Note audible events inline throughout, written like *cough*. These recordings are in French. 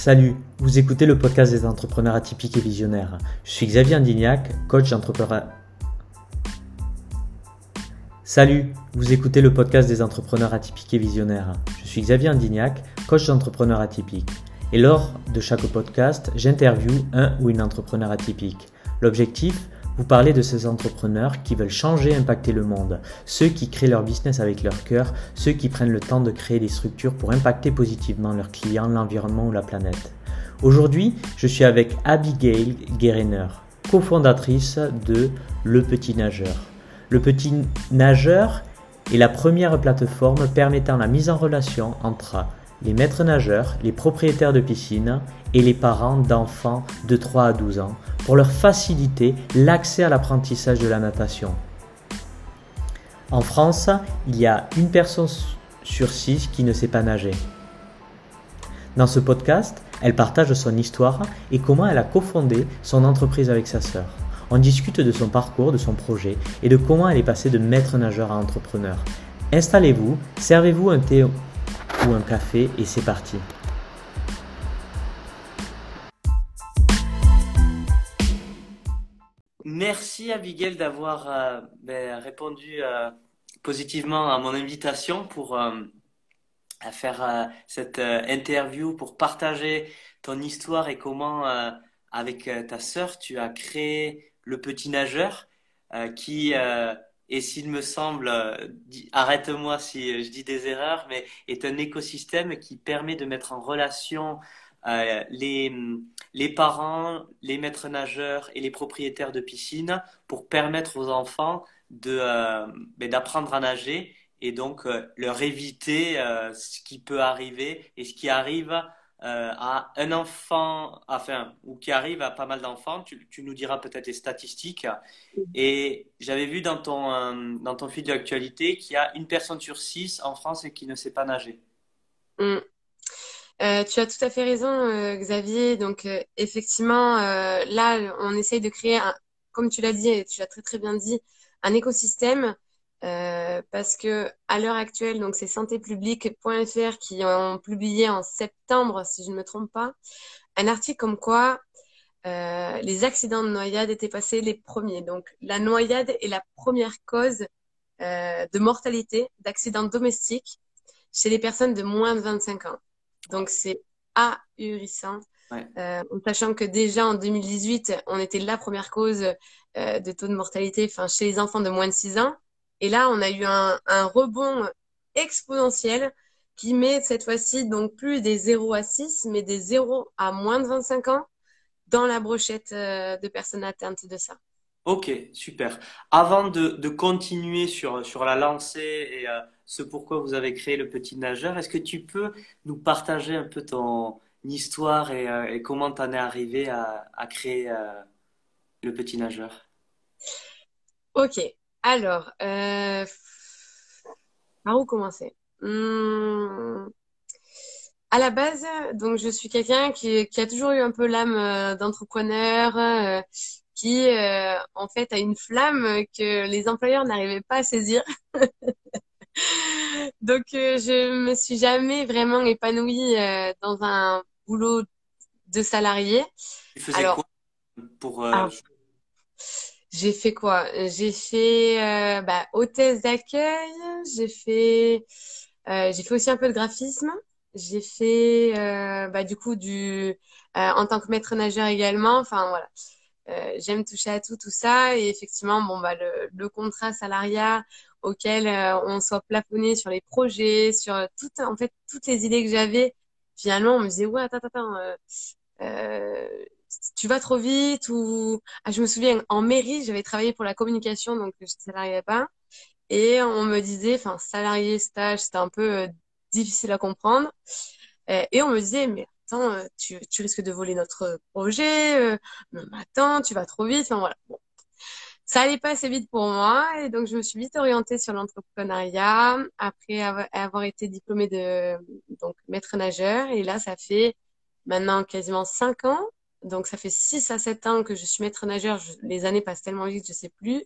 Salut, vous écoutez le podcast des entrepreneurs atypiques et visionnaires. Je suis Xavier Andignac, coach d'entrepreneur. Atypiques coach d'entrepreneurs atypiques. Et lors de chaque podcast, j'interviewe un ou une entrepreneur atypique. L'objectif vous parlez de ces entrepreneurs qui veulent changer, impacter le monde, ceux qui créent leur business avec leur cœur, ceux qui prennent le temps de créer des structures pour impacter positivement leurs clients, l'environnement ou la planète. Aujourd'hui, je suis avec Abigail Guérener, cofondatrice de Le Petit Nageur. Le Petit Nageur est la première plateforme permettant la mise en relation entre les maîtres nageurs, les propriétaires de piscines et les parents d'enfants de 3 à 12 ans pour leur faciliter l'accès à l'apprentissage de la natation. En France, il y a une personne sur six qui ne sait pas nager. Dans ce podcast, elle partage son histoire et comment elle a cofondé son entreprise avec sa sœur. On discute de son parcours, de son projet et de comment elle est passée de maître nageur à entrepreneur. Installez-vous, servez-vous un thé ou un café et c'est parti. Merci Abigail d'avoir euh, ben, répondu euh, positivement à mon invitation pour euh, faire cette interview, pour partager ton histoire et comment avec ta sœur tu as créé le petit nageur qui et s'il me semble, arrête-moi si je dis des erreurs, mais est un écosystème qui permet de mettre en relation euh, les, les parents, les maîtres nageurs et les propriétaires de piscines pour permettre aux enfants de euh, ben, d'apprendre à nager et donc euh, leur éviter ce qui peut arriver et ce qui arrive à un enfant, enfin, ou qui arrive à pas mal d'enfants. Tu, tu, nous diras peut-être les statistiques. Et j'avais vu dans ton, dans ton fil d'actualité qu'il y a une personne sur six en France qui ne sait pas nager. Mm. Euh, tu as tout à fait raison, euh, Xavier. Donc, euh, effectivement, là, on essaye de créer, un, comme tu l'as dit, et tu l'as très très bien dit, un écosystème parce que à l'heure actuelle, donc c'est santépublique.fr qui ont publié en septembre, si je ne me trompe pas, un article comme quoi les accidents de noyade étaient passés les premiers. Donc, la noyade est la première cause de mortalité, d'accidents domestiques chez les personnes de moins de 25 ans. Donc, c'est ahurissant. Euh, en sachant que déjà en 2018, on était la première cause euh, de taux de mortalité enfin, chez les enfants de moins de 6 ans. Et là, on a eu un, un rebond exponentiel qui met cette fois-ci donc plus des 0 à 6, mais des 0 à moins de 25 ans dans la brochette euh, de personnes atteintes de ça. Ok, super. Avant de, de continuer sur, sur la lancée et euh, ce pourquoi vous avez créé le petit nageur. Est-ce que tu peux nous partager un peu ton histoire et, euh, comment tu en es arrivé à, créer euh, le petit nageur? Ok, alors, euh, par où commencer? Hmm, À la base, donc je suis quelqu'un qui, qui, a toujours eu un peu l'âme d'entrepreneur, qui en fait a une flamme que les employeurs n'arrivaient pas à saisir. *laughs* Donc, euh, je me suis jamais vraiment épanouie euh, dans un boulot de salarié. Tu faisais quoi pour euh, J'ai fait quoi? J'ai fait bah, hôtesse d'accueil. J'ai fait j'ai fait aussi un peu de graphisme. J'ai fait bah, du coup du en tant que maître nageur également. Enfin voilà. j'aime toucher à tout, tout ça. Et effectivement, bon, bah, le, le contrat salariat, auquel euh, on soit plafonné sur les projets, sur tout, en fait, toutes les idées que j'avais. Finalement, on me disait, ouais, attends, attends, euh, euh, tu vas trop vite ou, ah, je me souviens, en mairie, j'avais travaillé pour la communication, donc je ne salariais pas. Et on me disait, enfin, salarié, stage, c'était un peu euh, difficile à comprendre. et on me disait, mais attends, tu, tu risques de voler notre projet, mais attends, tu vas trop vite. Enfin, voilà. Bon ça allait pas assez vite pour moi et donc je me suis vite orientée sur l'entrepreneuriat après avoir été diplômée de donc maître nageur et là ça fait maintenant quasiment cinq ans Donc, ça fait 6 à 7 ans que je suis maître nageur. les années passent tellement vite, je sais plus.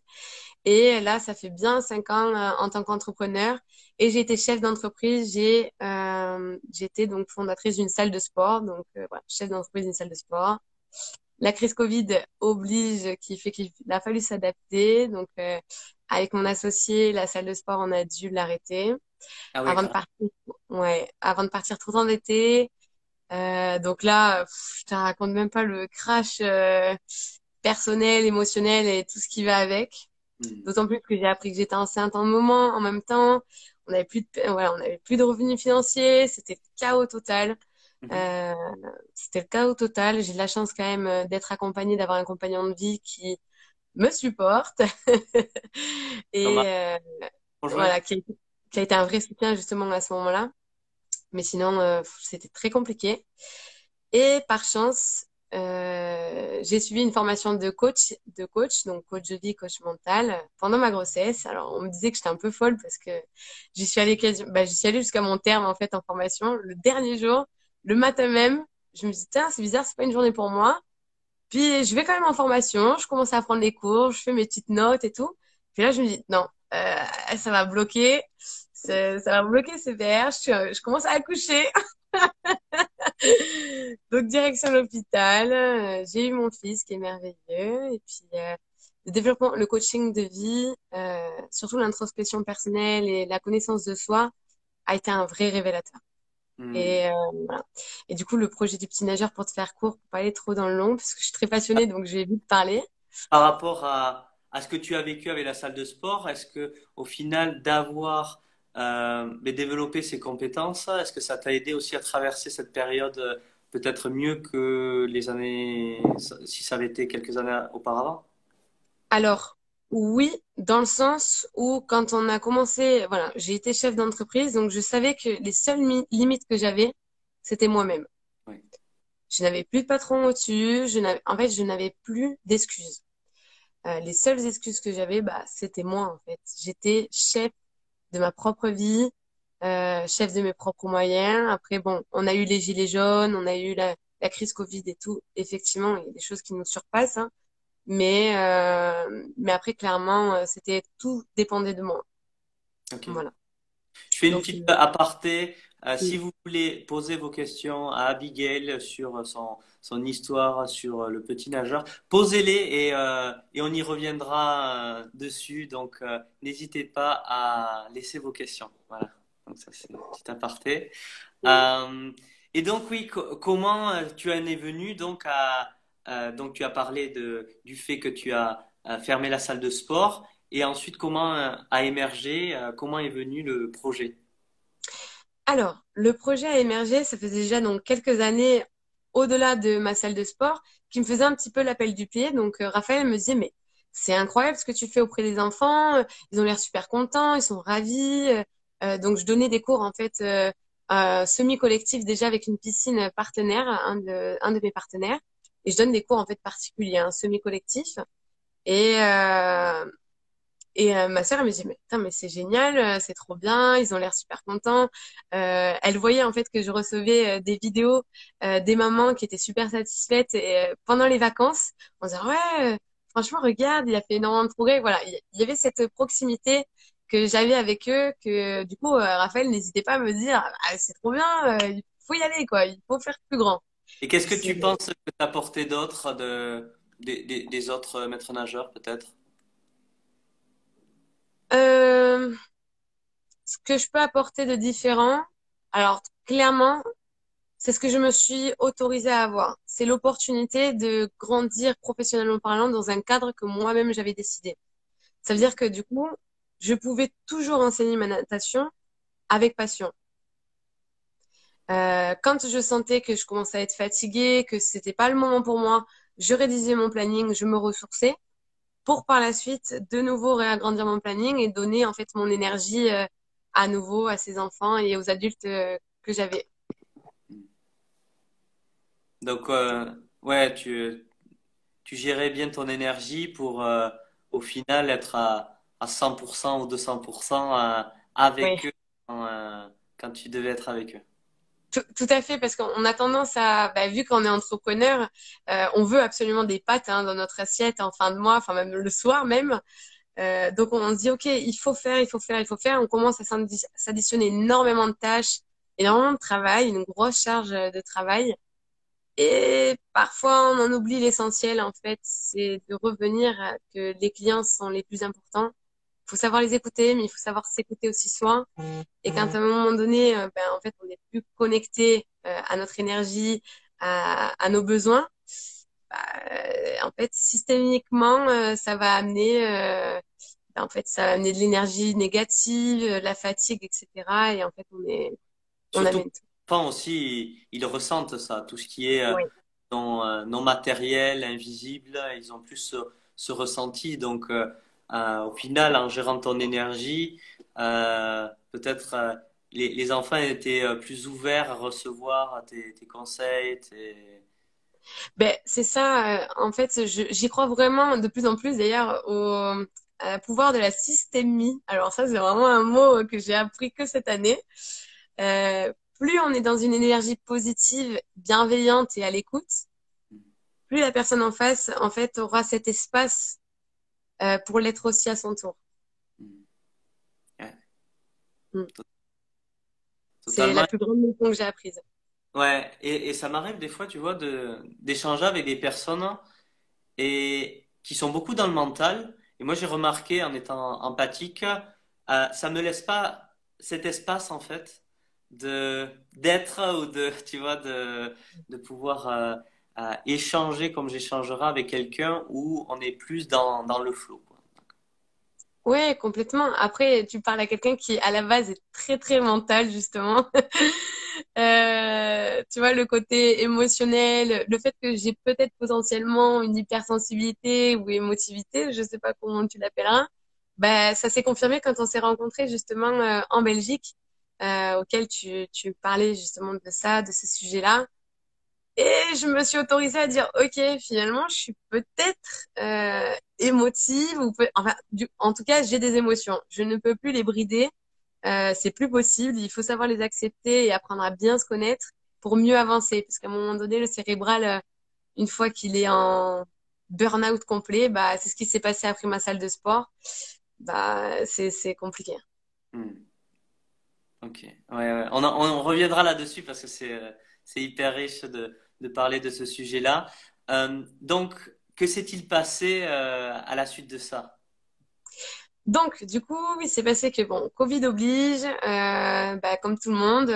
Et là, ça fait bien 5 ans euh, en tant qu'entrepreneur. Et j'ai été chef d'entreprise. J'ai, euh, j'étais donc fondatrice d'une salle de sport. Donc, euh, voilà, chef d'entreprise d'une salle de sport. La crise Covid oblige, qui fait qu'il a fallu s'adapter. Donc, euh, avec mon associé, la salle de sport, on a dû l'arrêter. Ah avant de partir, ouais, avant de partir tout en été. Euh, donc là, je te raconte même pas le crash euh, personnel, émotionnel et tout ce qui va avec. Hmm. D'autant plus que j'ai appris que j'étais enceinte en moment, en même temps. On n'avait plus de, voilà, on avait plus de revenus financiers. C'était chaos total. Mhm. Euh, c'était le chaos total. J'ai de la chance quand même euh, d'être accompagnée, d'avoir un compagnon de vie qui me supporte *laughs* et euh, voilà, qui a, qui a, été un vrai soutien justement à ce moment-là. Mais sinon, euh, c'était très compliqué. Et par chance, euh, j'ai suivi une formation de coach, de coach, donc coach de vie, coach mental, pendant ma grossesse. Alors, on me disait que j'étais un peu folle parce que j'y suis allée, bah, j'y suis allée jusqu'à mon terme en fait en formation. Le dernier jour, le matin même, je me dis tiens, c'est bizarre, c'est pas une journée pour moi. Puis je vais quand même en formation, je commence à prendre les cours, je fais mes petites notes et tout. Puis là, je me dis non, euh, ça va bloquer, ça, va bloquer sévère. Je, je commence à accoucher. *laughs* Donc direction l'hôpital, euh, j'ai eu mon fils qui est merveilleux et puis euh, le développement, le coaching de vie, euh, surtout l'introspection personnelle et la connaissance de soi a été un vrai révélateur. Et, euh, et du coup, le projet du petit nageur, pour te faire court, pour pas aller trop dans le long, parce que je suis très passionnée, donc je vais vite parler. Par rapport à, à ce que tu as vécu avec la salle de sport, est-ce que au final d'avoir euh, développé ces compétences, est-ce que ça t'a aidé aussi à traverser cette période euh, peut-être mieux que les années, si ça avait été quelques années auparavant? Alors, oui, dans le sens où quand on a commencé, voilà, j'ai été chef d'entreprise, donc je savais que les seules limites que j'avais, c'était moi-même. Je n'avais plus de patron au-dessus, je en fait, je n'avais plus d'excuses. Euh, les seules excuses que j'avais, bah, c'était moi, en fait. J'étais chef de ma propre vie, euh, chef de mes propres moyens. Après, bon, on a eu les gilets jaunes, on a eu la, la crise Covid et tout. Effectivement, il y a des choses qui nous surpassent. Hein. Mais, euh, mais après, clairement, euh, c'était tout dépendait de moi. Voilà. Fais une petite euh, aparté. Si vous voulez poser vos questions à Abigail sur son, son histoire, sur le petit nageur, posez-les et, et on y reviendra dessus. Donc, n'hésitez pas à laisser vos questions. Voilà. Donc, ça, c'est une petite aparté. et donc, oui, comment tu en es venu donc à euh, donc, tu as parlé de, du fait que tu as euh, fermé la salle de sport. Et ensuite, comment euh, a émergé, comment est venu le projet? Alors, le projet a émergé, ça faisait déjà donc quelques années au-delà de ma salle de sport, qui me faisait un petit peu l'appel du pied. Donc, Raphaël me disait, mais c'est incroyable ce que tu fais auprès des enfants. Ils ont l'air super contents, ils sont ravis. donc, je donnais des cours en fait semi-collectifs déjà avec une piscine partenaire, un de, mes partenaires. Et je donne des cours en fait particuliers, un semi-collectif. Et euh, et euh, ma sœur elle me dit mais mais c'est génial, euh, c'est trop bien, ils ont l'air super contents. Euh, elle voyait en fait que je recevais des vidéos des mamans qui étaient super satisfaites et pendant les vacances, on disait ouais franchement regarde il a fait énormément de progrès. Voilà il y avait cette proximité que j'avais avec eux que du coup Raphaël n'hésitait pas à me dire ah, c'est trop bien, il faut y aller quoi, il faut faire plus grand. Et qu'est-ce que tu penses que tu as apporté d'autre de, des, des, autres maîtres nageurs, peut-être? Euh, Ce que je peux apporter de différent, alors clairement, c'est ce que je me suis autorisée à avoir. C'est l'opportunité de grandir professionnellement parlant dans un cadre que moi-même j'avais décidé. Ça veut dire que du coup, je pouvais toujours enseigner ma natation avec passion. Euh, quand je sentais que je commençais à être fatiguée, que c'était pas le moment pour moi, je rédigeais mon planning, je me ressourçais pour par la suite de nouveau réagrandir mon planning et donner en fait mon énergie euh, à nouveau à ces enfants et aux adultes euh, que j'avais. Donc ouais, tu tu gérais bien ton énergie pour au final être à, à 100% ou 200% avec eux quand tu devais être avec eux. Tout, à fait, parce qu'on a tendance à, bah, vu qu'on est entrepreneur, euh, on veut absolument des pâtes hein, dans notre assiette en fin de mois, enfin même le soir même. Euh, donc on se dit ok, il faut faire, il faut faire, il faut faire. On commence à s'additionner énormément de tâches, énormément de travail, une grosse charge de travail. Et parfois on en oublie l'essentiel en fait, c'est de revenir que les clients sont les plus importants faut savoir les écouter, mais il faut savoir s'écouter aussi soi. Et qu'à un moment donné, euh, ben, en fait, on n'est plus connecté euh, à notre énergie, à, à nos besoins. Bah, en fait, systémiquement, euh, ça va amener, ben, en fait, ça va amener de l'énergie négative, la fatigue, etc. Et en fait, on est, on amène tout. Aussi, ils, ressentent ça, tout ce qui est non, non, matériel, invisible, ils ont plus ce, ce ressenti. Donc, euh, au final, en gérant ton énergie, euh, peut-être euh, les, les, enfants étaient plus ouverts à recevoir tes, tes conseils. Tes... Ben, c'est ça. en fait, j'y crois vraiment de plus en plus d'ailleurs au pouvoir de la systémie. Alors ça, c'est vraiment un mot que j'ai appris que cette année. Plus on est dans une énergie positive, bienveillante et à l'écoute, plus la personne en face, en fait, aura cet espace euh, pour l'être aussi à son tour. Mm. C'est la plus grande leçon que j'ai apprise. Ouais, et, et ça m'arrive des fois, tu vois, de d'échanger avec des personnes et qui sont beaucoup dans le mental. Et moi, j'ai remarqué en étant empathique, euh, ça me laisse pas cet espace en fait de d'être ou de *laughs* tu vois de de pouvoir euh, à échanger comme j'échangerai avec quelqu'un où on est plus dans, dans le flow. Oui, complètement. Après, tu parles à quelqu'un qui, à la base, est très, très mental, justement. *laughs* euh, tu vois, le côté émotionnel, le fait que j'ai peut-être potentiellement une hypersensibilité ou émotivité, je sais pas comment tu l'appelleras, bah, ça s'est confirmé quand on s'est rencontrés, justement, euh, en Belgique, euh, auquel tu, tu parlais, justement, de ça, de ce sujet-là. Et je me suis autorisée à dire, ok, finalement, je suis peut-être euh, émotive ou enfin, en tout cas, j'ai des émotions. Je ne peux plus les brider. Euh, c'est plus possible. Il faut savoir les accepter et apprendre à bien se connaître pour mieux avancer. Parce qu'à un moment donné, le cérébral, euh, une fois qu'il est en burn-out complet, bah, c'est ce qui s'est passé après ma salle de sport. Bah, c'est, compliqué. Hmm. Ok. Ouais. On, reviendra là-dessus parce que c'est, c'est hyper riche de, de parler de ce sujet-là. Euh, donc, que s'est-il passé euh, à la suite de ça? Donc, du coup, il s'est passé que, bon, Covid oblige, euh, bah, comme tout le monde,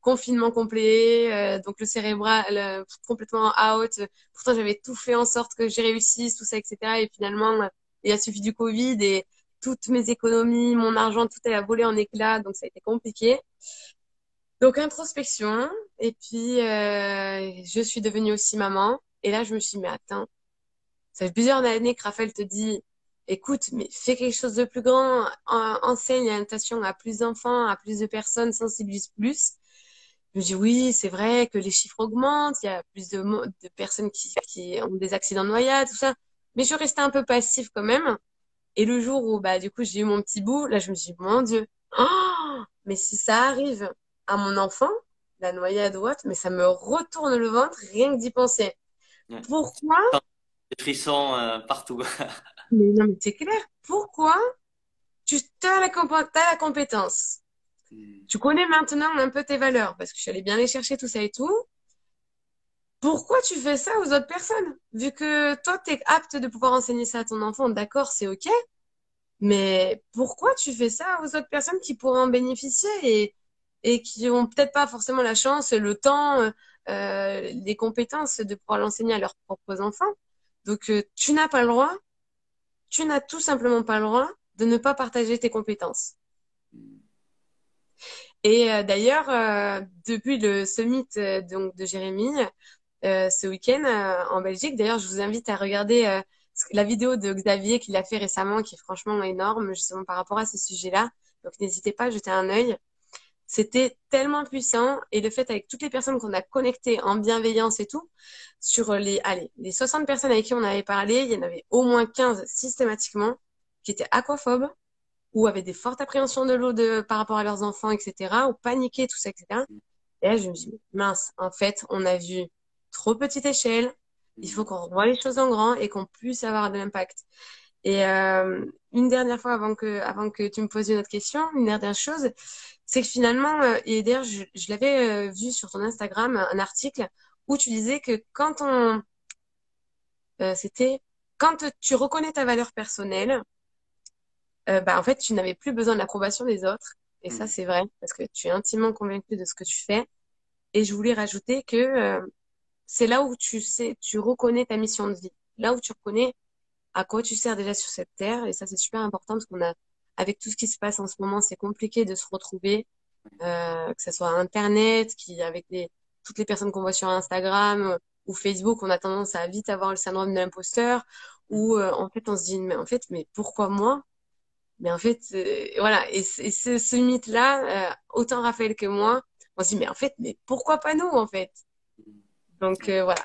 confinement complet, donc le cérébral complètement out. Pourtant, j'avais tout fait en sorte que j'ai réussi, tout ça, etc. Et finalement, il a suffi du Covid et toutes mes économies, mon argent, tout a volé en éclats, donc ça a été compliqué. Donc introspection, et puis euh, je suis devenue aussi maman. Et là, je me suis dit, mais attends, ça fait plusieurs années que Raphaël te dit, écoute, mais fais quelque chose de plus grand, enseigne l'alimentation à plus d'enfants, à plus de personnes, sensibilise plus. Je me dis, oui, c'est vrai que les chiffres augmentent, il y a plus de, personnes qui, ont des accidents de noyade, tout ça. Mais je restais un peu passif quand même. Et le jour où, bah, du coup, j'ai eu mon petit bout, là, je me suis dit, mon Dieu, oh, mais si ça arrive, à mon enfant, la noyade ou autre, mais ça me retourne le ventre rien que d'y penser. Pourquoi Des frissons euh, partout. *laughs* mais non, mais c'est clair. Pourquoi tu as la, as la compétence? Hmm. Tu connais maintenant un peu tes valeurs parce que je suis allée bien les chercher, tout ça et tout. Pourquoi tu fais ça aux autres personnes? Vu que toi, tu es apte de pouvoir enseigner ça à ton enfant, d'accord, c'est OK. Mais pourquoi tu fais ça aux autres personnes qui pourraient en bénéficier? Et et qui ont peut-être pas forcément la chance, le temps, euh, les compétences de pouvoir l'enseigner à leurs propres enfants. Donc, euh, tu n'as pas le droit, tu n'as tout simplement pas le droit de ne pas partager tes compétences. Et euh, d'ailleurs, euh, depuis le summit donc de Jérémy, ce week-end en Belgique, d'ailleurs, je vous invite à regarder la vidéo de Xavier qu'il a fait récemment, qui est franchement énorme, justement par rapport à ce sujet-là. Donc, n'hésitez pas à jeter un œil. C'était tellement puissant et le fait avec toutes les personnes qu'on a connectées en bienveillance et tout, sur les, allez, les 60 personnes avec qui on avait parlé, il y en avait au moins 15 systématiquement qui étaient aquaphobes ou avaient des fortes appréhensions de l'eau de, par rapport à leurs enfants, etc., ou paniquaient, tout ça, etc. Et là, je me dis, mince, en fait, on a vu trop petite échelle. Il faut qu'on revoie les choses en grand et qu'on puisse avoir de l'impact. Et euh, une dernière fois, avant que, avant que tu me poses une autre question, une dernière chose, c'est que finalement, euh, et d'ailleurs, je, je l'avais euh, vu sur ton Instagram, un article où tu disais que quand on, euh, c'était quand tu reconnais ta valeur personnelle, euh, bah, en fait, tu n'avais plus besoin de l'approbation des autres. Et ça, mm. c'est vrai, parce que tu es intimement convaincu de ce que tu fais. Et je voulais rajouter que euh, c'est là où tu sais, tu reconnais ta mission de vie. Là où tu reconnais à quoi tu sers déjà sur cette terre. Et ça, c'est super important parce qu'on a, avec tout ce qui se passe en ce moment, c'est compliqué de se retrouver, euh, que ce soit Internet, avec toutes les personnes qu'on voit sur Instagram ou Facebook, on a tendance à vite avoir le syndrome de l'imposteur, où euh, en fait, on se dit, mais en fait, mais pourquoi moi? Mais en fait, euh, voilà. Et, ce, mythe-là, euh, autant Raphaël que moi, on se dit, mais en fait, mais pourquoi pas nous, en fait? Donc, euh, voilà.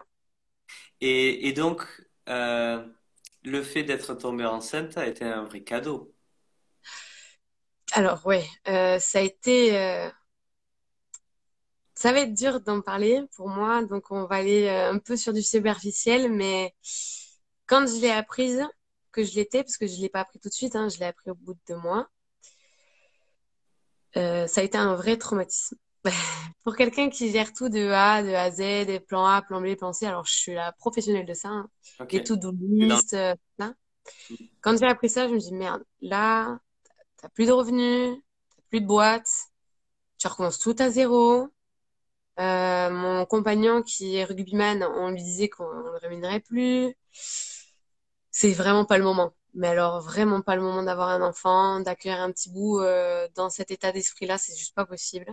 Et, et donc, le fait d'être tombée enceinte a été un vrai cadeau. Alors, ouais, ça a été. ça va être dur d'en parler pour moi, donc on va aller un peu sur du superficiel, mais quand je l'ai apprise, que je l'étais, parce que je ne l'ai pas appris tout de suite, hein, je l'ai appris au bout de deux mois. Euh, ça a été un vrai traumatisme. *laughs* Pour quelqu'un qui gère tout de A, de A Z, des plans A, plan B, plan C, alors je suis la professionnelle de ça, hein, okay. et tout list, euh, là. Quand j'ai appris ça, je me dis merde, là, t'as plus de revenus, t'as plus de boîte, tu recommences tout à zéro. Euh, mon compagnon qui est rugbyman, on lui disait qu'on ne le rémunérait plus c'est vraiment pas le moment. Mais alors, vraiment pas le moment d'avoir un enfant, d'accueillir un petit bout euh, dans cet état d'esprit-là, c'est juste pas possible.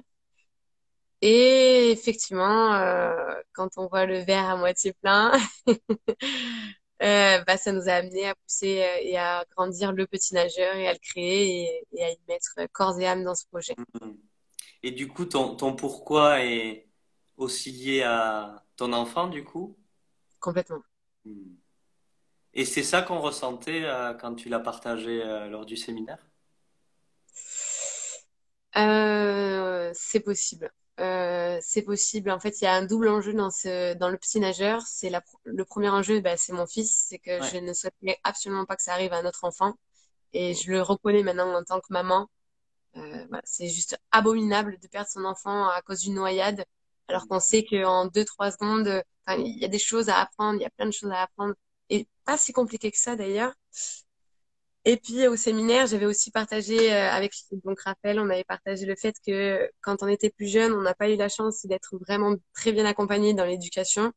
Et effectivement, euh, quand on voit le verre à moitié plein, *laughs* euh, bah, ça nous a amené à pousser euh, et à grandir le petit nageur et à le créer et, et, à y mettre corps et âme dans ce projet. Et du coup, ton, ton pourquoi est aussi lié à ton enfant, du coup? Complètement. Hmm. Et c'est ça qu'on ressentait euh, quand tu l'as partagé lors du séminaire? C'est possible. Euh, c'est possible. En fait, il y a un double enjeu dans, ce, dans le petit nageur. C'est le premier enjeu, bah, c'est mon fils. C'est que ouais. je ne souhaitais absolument pas que ça arrive à un autre enfant. Et je le reconnais maintenant en tant que maman. Euh, voilà, c'est juste abominable de perdre son enfant à cause d'une noyade, alors qu'on sait qu'en deux trois secondes, il y a des choses à apprendre, il y a plein de choses à apprendre et pas si compliqué que ça d'ailleurs. Et puis au séminaire, j'avais aussi partagé euh, avec donc Raphaël, on avait partagé le fait que quand on était plus jeune, on n'a pas eu la chance d'être vraiment très bien accompagné dans l'éducation.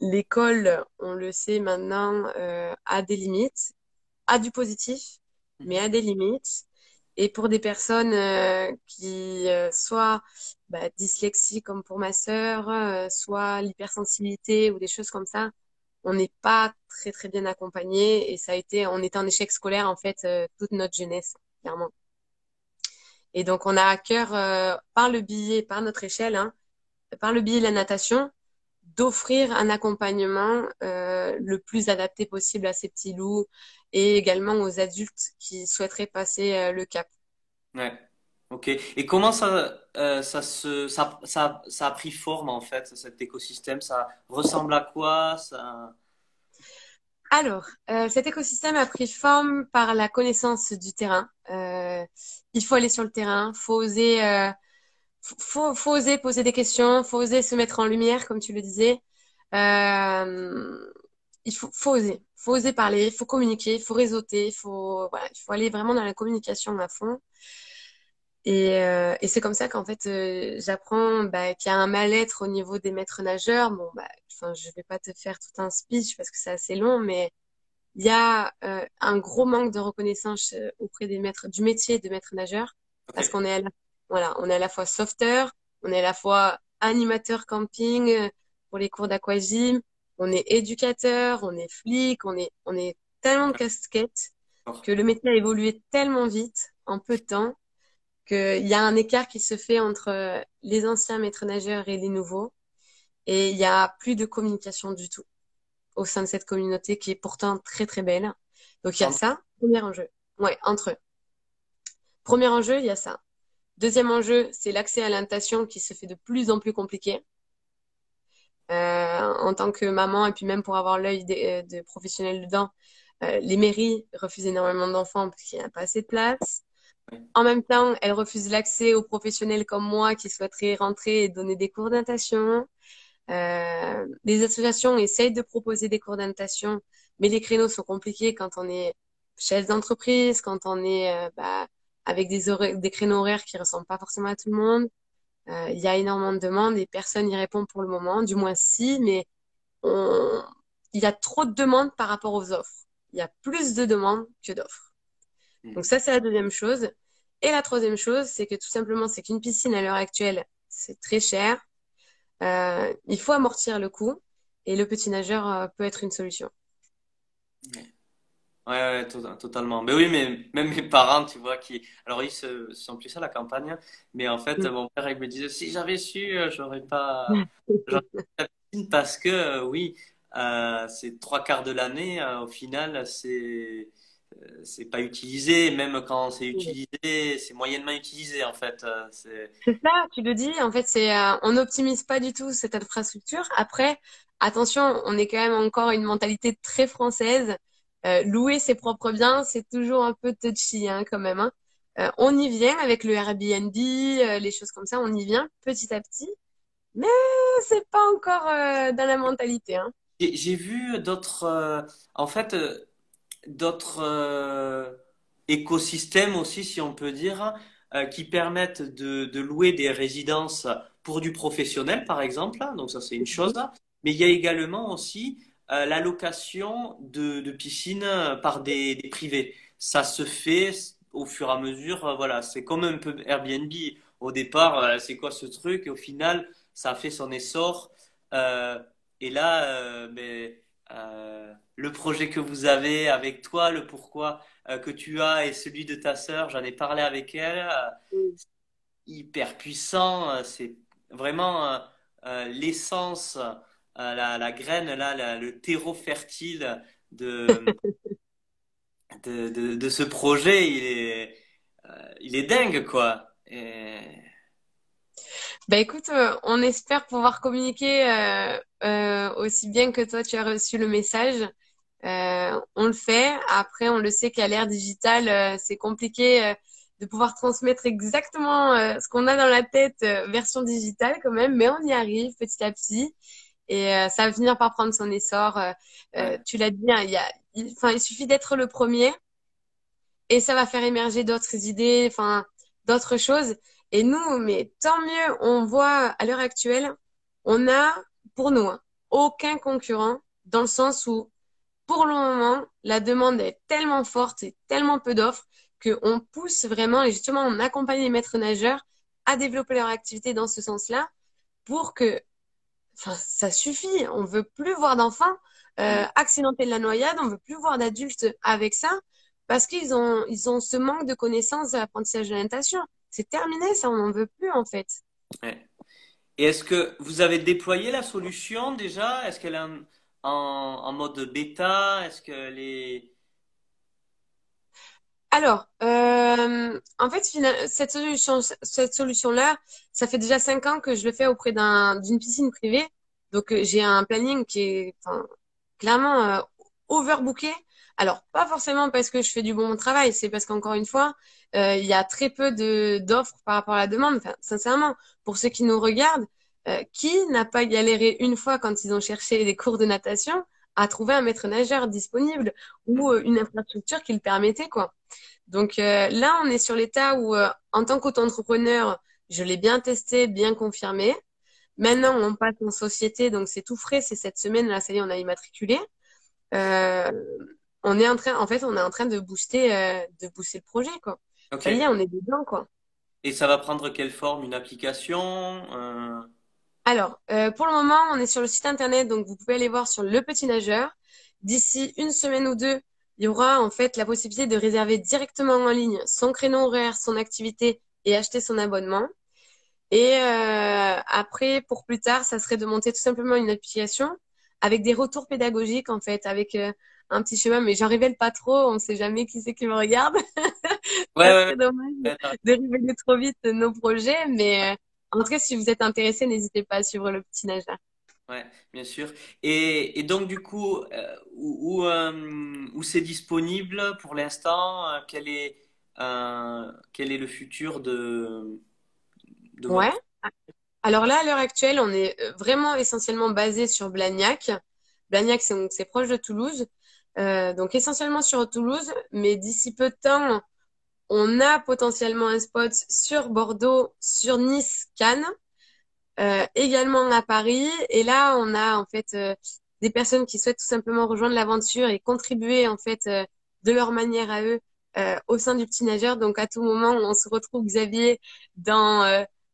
L'école, on le sait maintenant, euh, a des limites, a du positif, mais a des limites. Et pour des personnes euh, qui euh, soit bah, dyslexie comme pour ma sœur, euh, soit l'hypersensibilité ou des choses comme ça, on n'est pas très très bien accompagné et ça a été, on était en échec scolaire en fait euh, toute notre jeunesse clairement. Et donc on a à cœur euh, par le billet, par notre échelle, hein, par le billet de la natation, d'offrir un accompagnement euh, le plus adapté possible à ces petits loups et également aux adultes qui souhaiteraient passer euh, le cap. Ouais. Ok. Et comment ça, euh, ça, a pris forme en fait, cet écosystème Ça ressemble à quoi? Alors, euh, cet écosystème a pris forme par la connaissance du terrain. Euh, il faut aller sur le terrain, faut oser, faut, faut oser poser des questions, faut oser se mettre en lumière, comme tu le disais. Il faut, faut oser, faut oser parler, il faut communiquer, il faut réseauter, il il faut aller vraiment dans la communication à fond. Et, euh, et c'est comme ça qu'en fait, euh, j'apprends bah, qu'il y a un mal-être au niveau des maîtres nageurs. Bon, bah, enfin, je vais pas te faire tout un speech parce que c'est assez long, mais il y a euh, un gros manque de reconnaissance euh, auprès des maîtres du métier de maître nageur, okay. parce qu'on est à la, voilà, on est à la fois sauveteur, on est à la fois animateur camping euh, pour les cours d'aquagym, on est éducateur, on est flic, on est, on est tellement de casquettes que le métier a évolué tellement vite en peu de temps qu'il y a un écart qui se fait entre euh, les anciens maîtres nageurs et les nouveaux. Et il y a plus de communication du tout au sein de cette communauté qui est pourtant très très belle. Donc il y a ça, premier enjeu. Ouais, entre eux. Premier enjeu, il y a ça. Deuxième enjeu, c'est l'accès à l'alimentation qui se fait de plus en plus compliqué. Euh, en tant que maman et puis même pour avoir l'œil de, professionnels dedans, euh, les mairies refusent énormément d'enfants parce qu'il n'y a pas assez de place. En même temps, elles refusent l'accès aux professionnels comme moi qui souhaiteraient rentrer et donner des cours de natation. Euh, les associations essayent de proposer des cours de natation, mais les créneaux sont compliqués quand on est chef d'entreprise, quand on est euh, bah, avec des, des créneaux horaires qui ressemblent pas forcément à tout le monde. Euh, il y a énormément de demandes et personne n'y répond pour le moment, du moins si, mais on... il y a trop de demandes par rapport aux offres. Il y a plus de demandes que d'offres. Hmm. Donc ça, c'est la deuxième chose. Et la troisième chose, c'est que tout simplement, c'est qu'une piscine à l'heure actuelle, c'est très cher. Euh, il faut amortir le coût et le petit nageur euh, peut être une solution. Ouais, ouais, totalement. Mais oui, mais même mes parents, tu vois, qui. Alors, ils se, sont plus à la campagne, mais en fait, mm. mon père, il me disait si j'avais su, euh, j'aurais pas. *laughs* j'aurais pas piscine parce que, oui, euh, c'est trois quarts de l'année, au final, c'est c'est pas utilisé, même quand c'est utilisé, c'est moyennement utilisé en fait. Euh, c'est ça, tu le dis. En fait, c'est euh, on n'optimise pas du tout cette infrastructure. Après, attention, on est quand même encore une mentalité très française. Euh, louer ses propres biens, c'est toujours un peu touchy hein, quand même. Hein. on y vient avec le Airbnb, les choses comme ça, on y vient petit à petit, mais c'est pas encore dans la mentalité. Hein. J'ai vu d'autres, en fait d'autres euh, écosystèmes aussi, si on peut dire, euh, qui permettent de, de, louer des résidences pour du professionnel, par exemple. Donc ça, c'est une chose. Mais il y a également aussi euh, la location de, de piscines par des, des, privés. Ça se fait au fur et à mesure. Voilà, c'est comme un peu Airbnb. Au départ, c'est quoi ce truc? Et au final, ça a fait son essor. et là, ben, euh, le projet que vous avez avec toi, le pourquoi euh, que tu as et celui de ta sœur. J'en ai parlé avec elle. Euh, hyper puissant. C'est vraiment l'essence, la, graine, là, le terreau fertile *laughs* de, de, ce projet. Il est, il est dingue, quoi. Bah écoute, euh, on espère pouvoir communiquer euh, euh, aussi bien que toi tu as reçu le message. On le fait. Après, on le sait qu'à l'ère digitale, c'est compliqué de pouvoir transmettre exactement ce qu'on a dans la tête version digitale quand même, mais on y arrive petit à petit et ça va finir par prendre son essor. tu l'as dit, hein, il y a, enfin, il suffit d'être le premier et ça va faire émerger d'autres idées, enfin, d'autres choses. Et nous, mais tant mieux, on voit à l'heure actuelle, on a, pour nous, hein, aucun concurrent dans le sens où, pour le moment, la demande est tellement forte et tellement peu d'offres qu'on pousse vraiment, et justement, on accompagne les maîtres nageurs à développer leur activité dans ce sens-là pour que, enfin, ça suffit. On veut plus voir d'enfants euh, accidenter de la noyade, on veut plus voir d'adultes avec ça parce qu'ils ont, ils ont ce manque de connaissances de l'apprentissage de la natation. C'est terminé, ça, on n'en veut plus en fait. Et est-ce que vous avez déployé la solution déjà? Est-ce qu'elle en, mode bêta Est-ce qu'elle est... Alors, euh, en fait, cette solution, cette solution-là, ça fait déjà cinq ans que je le fais auprès d'une piscine privée. Donc, euh, j'ai un planning qui est clairement euh, overbooké. Alors, pas forcément parce que je fais du bon travail, c'est parce qu'encore une fois, euh, il y a très peu d'offres par rapport à la demande. Enfin, sincèrement, pour ceux qui nous regardent, euh, qui n'a pas galéré une fois quand ils ont cherché des cours de natation à trouver un maître nageur disponible ou euh, une infrastructure qui le permettait, quoi. Donc là, on est sur l'état où, en tant qu'auto-entrepreneur, je l'ai bien testé, bien confirmé. Maintenant, on passe en société, donc c'est tout frais. C'est cette semaine, là, ça y est, on a immatriculé. Euh, on est en train, en fait, on est en train de booster, euh, de booster le projet, quoi. Ça y est, on est dedans, quoi. Et ça va prendre quelle forme? Une application? Euh? Alors, euh, pour le moment, on est sur le site internet, donc vous pouvez aller voir sur Le Petit Nageur. D'ici une semaine ou deux, il y aura en fait la possibilité de réserver directement en ligne son créneau horaire, son activité et acheter son abonnement. Et après, pour plus tard, ça serait de monter tout simplement une application avec des retours pédagogiques en fait, avec un petit chemin, mais j'en révèle pas trop, on ne sait jamais qui c'est qui me regarde. *laughs* ouais, ouais, dommage de révéler trop vite nos projets, mais en tout cas, si vous êtes intéressé, n'hésitez pas à suivre le petit nageur. Ouais, bien sûr. Et, et donc, du coup, euh, où, où, euh, où c'est disponible pour l'instant euh, quel, est, quel est le futur de, de Ouais. Alors là, à l'heure actuelle, on est vraiment essentiellement basé sur Blagnac. Blagnac, c'est proche de Toulouse. donc essentiellement sur Toulouse, mais d'ici peu de temps, on a potentiellement un spot sur Bordeaux, sur Nice, Cannes. Euh, également à Paris. Et là, on a en fait euh, des personnes qui souhaitent tout simplement rejoindre l'aventure et contribuer en fait euh, de leur manière à eux au sein du petit nageur. Donc à tout moment, on se retrouve Xavier dans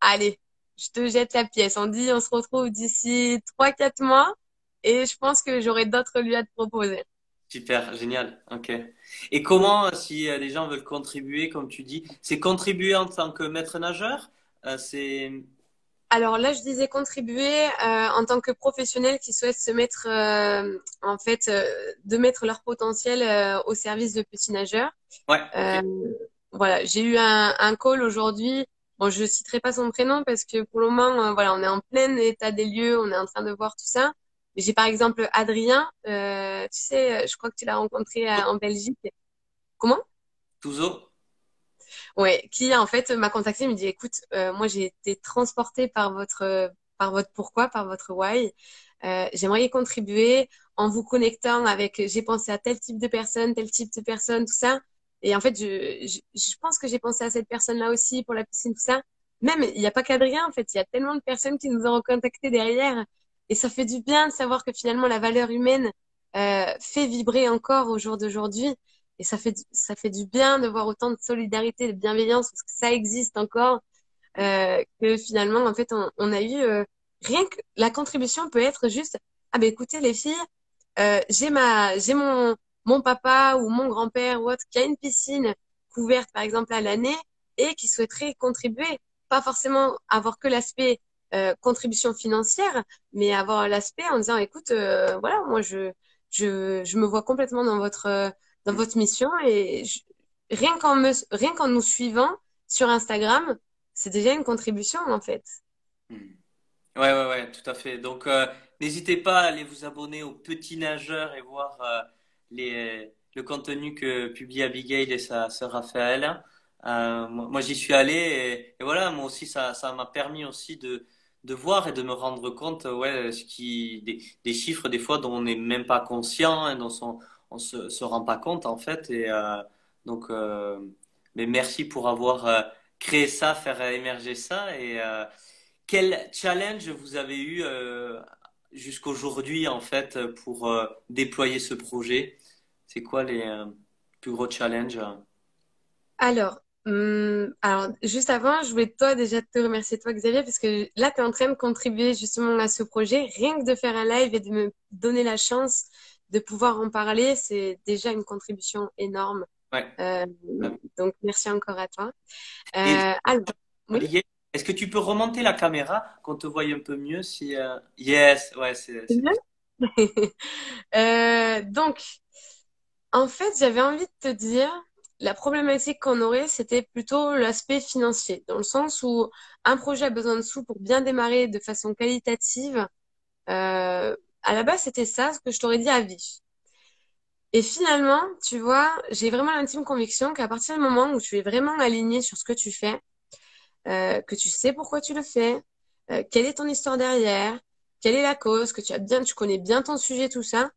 allez, je te jette la pièce. On dit on se retrouve d'ici trois quatre mois et je pense que j'aurai d'autres lieux à te proposer. Super, génial. Ok. Et comment, si les gens veulent contribuer, comme tu dis, c'est contribuer en tant que maître nageur, c'est alors là, je disais contribuer euh, en tant que professionnel qui souhaitent se mettre, euh, en fait, euh, de mettre leur potentiel au service de petits nageurs. Ouais. Voilà, j'ai eu un, un call aujourd'hui. Bon, je citerai pas son prénom parce que pour le moment, voilà, on est en plein état des lieux, on est en train de voir tout ça. J'ai par exemple Adrien, tu sais, je crois que tu l'as rencontré en Belgique. Comment? Touzo Ouais, qui en fait m'a contacté, me dit écoute, euh, moi j'ai été transportée par votre par votre pourquoi, par votre why. Euh, J'aimerais y contribuer en vous connectant avec. J'ai pensé à tel type de personne, tel type de personne, tout ça. Et en fait, je, je, je pense que j'ai pensé à cette personne-là aussi pour la piscine, tout ça. Même, il n'y a pas qu'Adrien, en fait. Il y a tellement de personnes qui nous ont recontactés derrière. Et ça fait du bien de savoir que finalement, la valeur humaine euh, fait vibrer encore au jour d'aujourd'hui. Et ça fait, ça fait du bien de voir autant de solidarité, de bienveillance, parce que ça existe encore, euh, que finalement, en fait, on, on a eu euh, rien que la contribution peut être juste, ah ben écoutez les filles, euh, j'ai ma, j'ai mon, mon papa ou mon grand-père ou autre qui a une piscine couverte par exemple à l'année et qui souhaiterait contribuer, pas forcément avoir que l'aspect euh, contribution financière, mais avoir l'aspect en disant écoute, euh, voilà, moi je, je, je me vois complètement dans votre dans votre mission et rien qu'en me, nous suivant sur Instagram, c'est déjà une contribution en fait. Hmm. Ouais, ouais, ouais, tout à fait. Donc, euh, n'hésitez pas à aller vous abonner au Petit Nageur et voir euh, les, le contenu que publie Abigail et sa sœur Raphaël. Euh, moi, j'y suis allé et, voilà, moi aussi, ça m'a permis aussi de, de voir et de me rendre compte, ouais, ce qui, des, chiffres des fois dont on n'est même pas conscient, hein, dont on, on se, rend pas compte en fait. Et euh, donc, euh, mais merci pour avoir euh, créé ça, faire émerger ça. Et quel challenge vous avez eu jusqu'aujourd'hui en fait pour déployer ce projet? C'est quoi les plus gros challenges? Alors, hum, alors, juste avant, je voulais toi déjà te remercier toi Xavier parce que là tu es en train de contribuer justement à ce projet, rien que de faire un live et de me donner la chance de pouvoir en parler, c'est déjà une contribution énorme. Ouais. Euh, donc, merci encore à toi. Euh, alors, oui. Est-ce que tu peux remonter la caméra, qu'on te voie un peu mieux si euh... Yes, ouais, c'est. *laughs* euh, donc, en fait, j'avais envie de te dire, la problématique qu'on aurait, c'était plutôt l'aspect financier, dans le sens où un projet a besoin de sous pour bien démarrer de façon qualitative. Euh, à la base, c'était ça, ce que je t'aurais dit à vie. Et finalement, tu vois, j'ai vraiment l'intime conviction qu'à partir du moment où tu es vraiment aligné sur ce que tu fais, euh, que tu sais pourquoi tu le fais, euh, quelle est ton histoire derrière, quelle est la cause, que tu as bien, tu connais bien ton sujet, tout ça,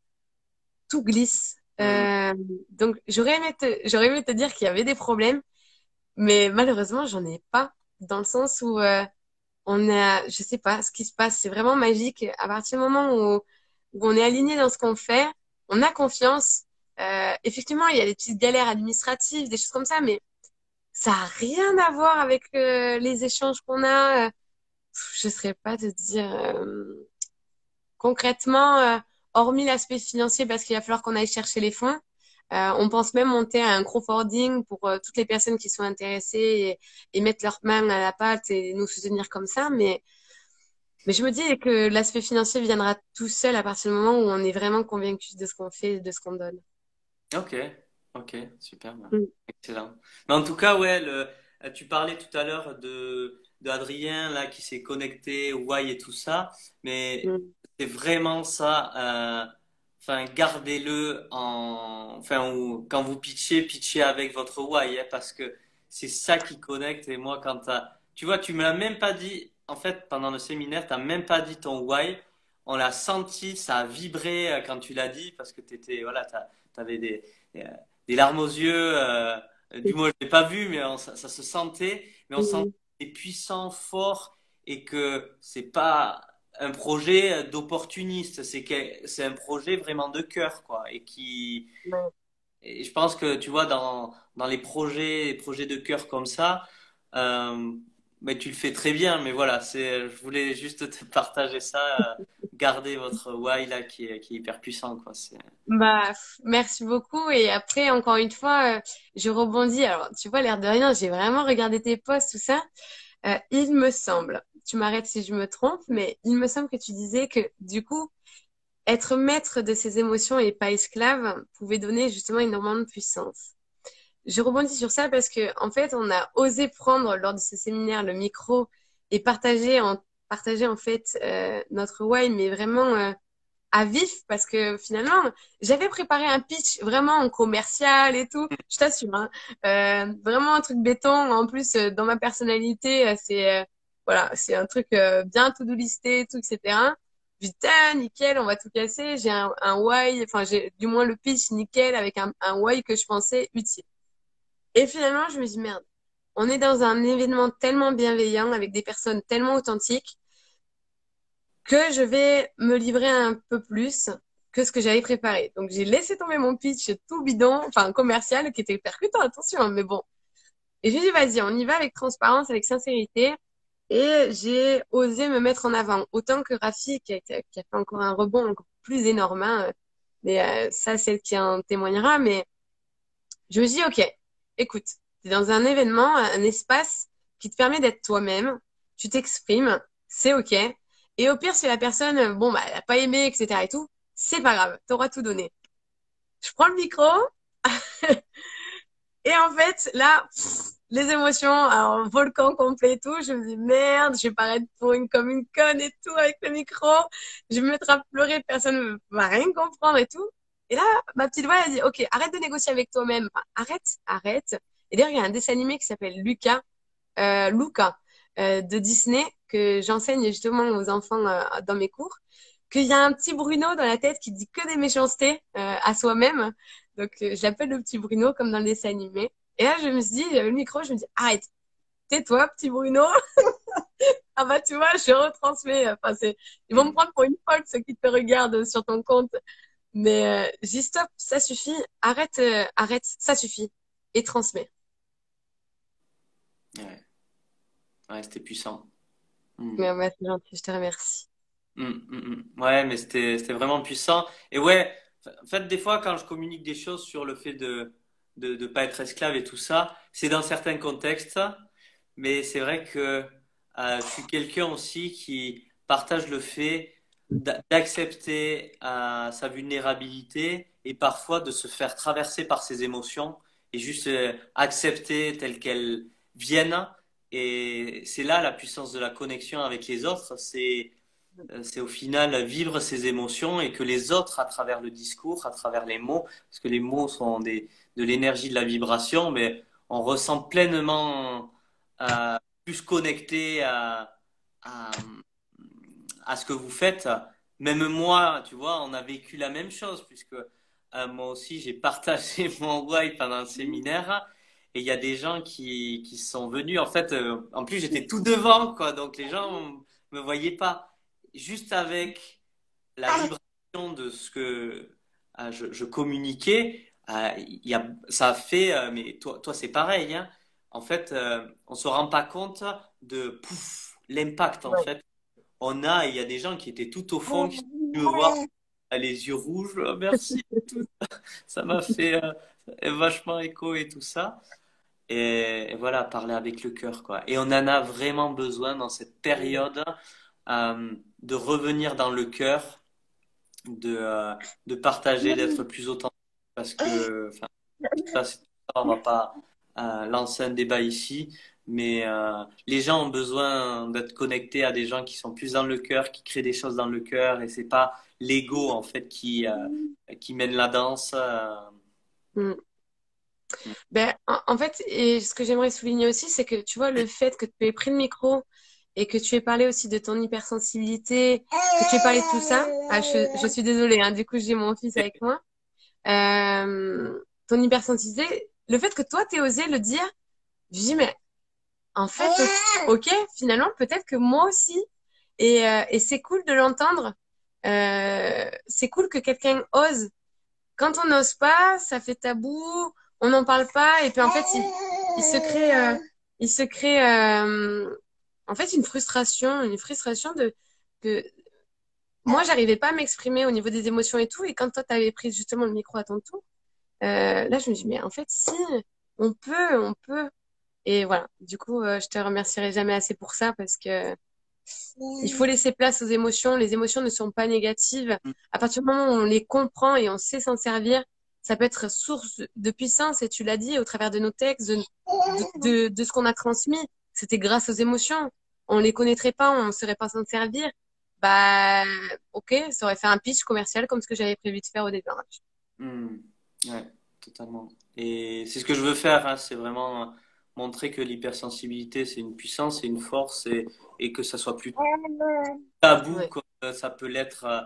tout glisse. Euh, donc j'aurais aimé te, j'aurais aimé te dire qu'il y avait des problèmes, mais malheureusement j'en ai pas, dans le sens où euh, on a, je sais pas, ce qui se passe, c'est vraiment magique. À partir du moment où, on est aligné dans ce qu'on fait, on a confiance. Euh, effectivement, il y a des petites galères administratives, des choses comme ça, mais ça a rien à voir avec euh, les échanges qu'on a. Je ne saurais pas te dire euh, concrètement, hormis l'aspect financier, parce qu'il va falloir qu'on aille chercher les fonds. Euh, on pense même monter un crowdfunding pour euh, toutes les personnes qui sont intéressées et, mettre leurs mains à la pâte et nous soutenir comme ça. Mais, mais je me dis que l'aspect financier viendra tout seul à partir du moment où on est vraiment convaincu de ce qu'on fait et de ce qu'on donne. Ok, Ok, super, mm. excellent. Mais en tout cas, ouais, le, tu parlais tout à l'heure de, de Adrien là qui s'est connecté, Why et tout ça, mais mm. C'est vraiment ça. Euh, enfin, gardez-le en, enfin, quand vous pitchez, pitchez avec votre Why, hein, parce que c'est ça qui connecte. Et moi, quand tu vois, tu me l'as même pas dit. En fait, pendant le séminaire, tu n'as même pas dit ton Why. On l'a senti, ça a vibré euh, quand tu l'as dit, parce que tu voilà, avais des des larmes aux yeux. Euh, du moins, je l'ai pas vu, mais ça, se sentait. Mais on sent est puissant, fort, et que c'est pas un projet d'opportuniste. C'est un projet vraiment de cœur, quoi, et qui. Et je pense que tu vois dans dans les projets, les projets de cœur comme ça. Euh, mais tu le fais très bien, mais voilà, c'est, je voulais juste te *laughs* partager ça, euh, garder votre why là qui est, qui est hyper puissant, quoi. Bah, merci beaucoup. Et après, encore une fois, euh, je rebondis. Alors, tu vois, l'air de rien, j'ai vraiment regardé tes posts, tout ça. Euh, il me semble, tu m'arrêtes si je me trompe, mais il me semble que tu disais que du coup, être maître de ses émotions et pas esclave pouvait donner justement énormément de puissance. Je rebondis sur ça parce que en fait, on a osé prendre lors de ce séminaire le micro et partager en partager en fait euh, notre why, mais vraiment euh, à vif parce que finalement, j'avais préparé un pitch vraiment en commercial et tout. Je t'assure, hein, euh, vraiment un truc béton. En plus, euh, dans ma personnalité, euh, c'est voilà, c'est un truc bien tout listé, tout etc. Putain, nickel, on va tout casser. J'ai un, un why, enfin j'ai du moins le pitch nickel avec un, un why que je pensais utile. Et finalement, je me dis, merde, on est dans un événement tellement bienveillant avec des personnes tellement authentiques que je vais me livrer un peu plus que ce que j'avais préparé. Donc, j'ai laissé tomber mon pitch tout bidon, enfin commercial, qui était percutant, attention, hein, mais bon. Et j'ai dit, vas-y, on y va avec transparence, avec sincérité. Et j'ai osé me mettre en avant. Autant que Rafi, qui a, fait encore un rebond encore plus énorme, hein, mais euh, ça, c'est qui en témoignera. Mais je me dis, OK, écoute, tu es dans un événement, un espace qui te permet d'être toi-même, tu t'exprimes, c'est OK. Et au pire, si la personne, bon, bah, elle n'a pas aimé, etc. et tout, c'est pas grave, tu auras tout donné. Je prends le micro. *laughs* et en fait, là, les émotions, un volcan complet et tout, je me dis merde, je vais paraître pour une comme une conne et tout avec le micro. Je vais me mettre à pleurer, personne ne va rien comprendre et tout. Et là, ma petite voix, elle dit, OK, arrête de négocier avec toi-même. arrête, arrête. Et d'ailleurs, il y a un dessin animé qui s'appelle Lucas, euh, Luca, euh, de Disney, que j'enseigne justement aux enfants euh, dans mes cours, qu'il y a un petit Bruno dans la tête qui dit que des méchancetés euh, à soi-même. Donc, euh, je l'appelle le petit Bruno, comme dans le dessin animé. Et là, je me suis dit, j'avais le micro, je me dis, arrête, tais-toi, petit Bruno. *laughs* ah bah, tu vois, je retransmets. Enfin, ils vont me prendre pour une folle, ceux qui te regardent sur ton compte. Mais euh, j'ai stop, ça suffit, arrête, arrête, ça suffit, et transmets. Ouais c'était puissant. Hmm. Mais ouais, c'est gentil, je te remercie. Hmm, hmm, ouais, mais c'était c'était vraiment puissant. Et ouais, en fait, des fois, quand je communique des choses sur le fait de de ne pas être esclave et tout ça, c'est dans certains contextes, mais c'est vrai que euh, je suis quelqu'un aussi qui partage le fait d'accepter euh, sa vulnérabilité et parfois de se faire traverser par ses émotions et juste euh, accepter telles qu'elles viennent. Et c'est là la puissance de la connexion avec les autres, c'est euh, c'est au final vivre ses émotions et que les autres, à travers le discours, à travers les mots, parce que les mots sont des, de l'énergie de la vibration, mais on ressent pleinement plus connecté à, à, ce que vous faites. Même moi, tu vois, on a vécu la même chose, puisque euh, moi aussi, j'ai *laughs* partagé mon why pendant un séminaire. Et il y a des gens qui, qui sont venus. En fait, euh, en plus, j'étais tout devant, quoi. Donc, les gens me voyaient pas. Juste avec la vibration de ce que euh, je, je, communiquais, il y a, ça a fait. mais toi, toi c'est pareil. Hein. En fait, on se rend pas compte de l'impact, en fait, on a, il y a des gens qui étaient tout au fond, qui me voir les yeux rouges, merci. *laughs* ça m'a fait euh, vachement écho et tout ça. Et, voilà, parler avec le cœur, quoi. Et on en a vraiment besoin dans cette période euh, de revenir dans le cœur, de, euh, de partager, d'être plus authentique. Parce que Ça, on va pas euh, lancer un débat ici, mais les gens ont besoin d'être connectés à des gens qui sont plus dans le cœur, qui créent des choses dans le cœur, et c'est pas l'ego en fait qui qui mène la danse. Mm. Ben, en, fait, et ce que j'aimerais souligner aussi, c'est que tu vois, le fait que tu aies pris le micro et que tu aies parlé aussi de ton hypersensibilité, que tu aies parlé de tout ça. Ah, je, suis désolée, hein, du coup, j'ai mon fils avec moi. Euh, ton hypersensibilité, le fait que toi, tu aies osé le dire, je dis, mais en fait, ok, finalement, peut-être que moi aussi. Et, euh, et c'est cool de l'entendre. Euh, c'est cool que quelqu'un ose. Quand on n'ose pas, ça fait tabou on n'en parle pas et puis en fait il, se crée euh, il se crée euh, en fait une frustration une frustration de que moi j'arrivais pas à m'exprimer au niveau des émotions et tout et quand toi tu avais pris justement le micro à ton tour euh, là je me dis mais en fait si on peut on peut. Et voilà. Du coup je te remercierai jamais assez pour ça parce que il faut laisser place aux émotions. Les émotions ne sont pas négatives. À partir du moment où on les comprend et on sait s'en servir ça peut être source de puissance, et tu l'as dit, au travers de nos textes, de, de, ce qu'on a transmis. C'était grâce aux émotions. On les connaîtrait pas, on ne saurait pas s'en servir. Bah, ok, ça aurait fait un pitch commercial comme ce que j'avais prévu de faire au départ. Hmm. Ouais, totalement. Et c'est ce que je veux faire, hein, c'est vraiment montrer que l'hypersensibilité, c'est une puissance, c'est une force, et, et que ça soit plus tabou comme ça peut l'être euh,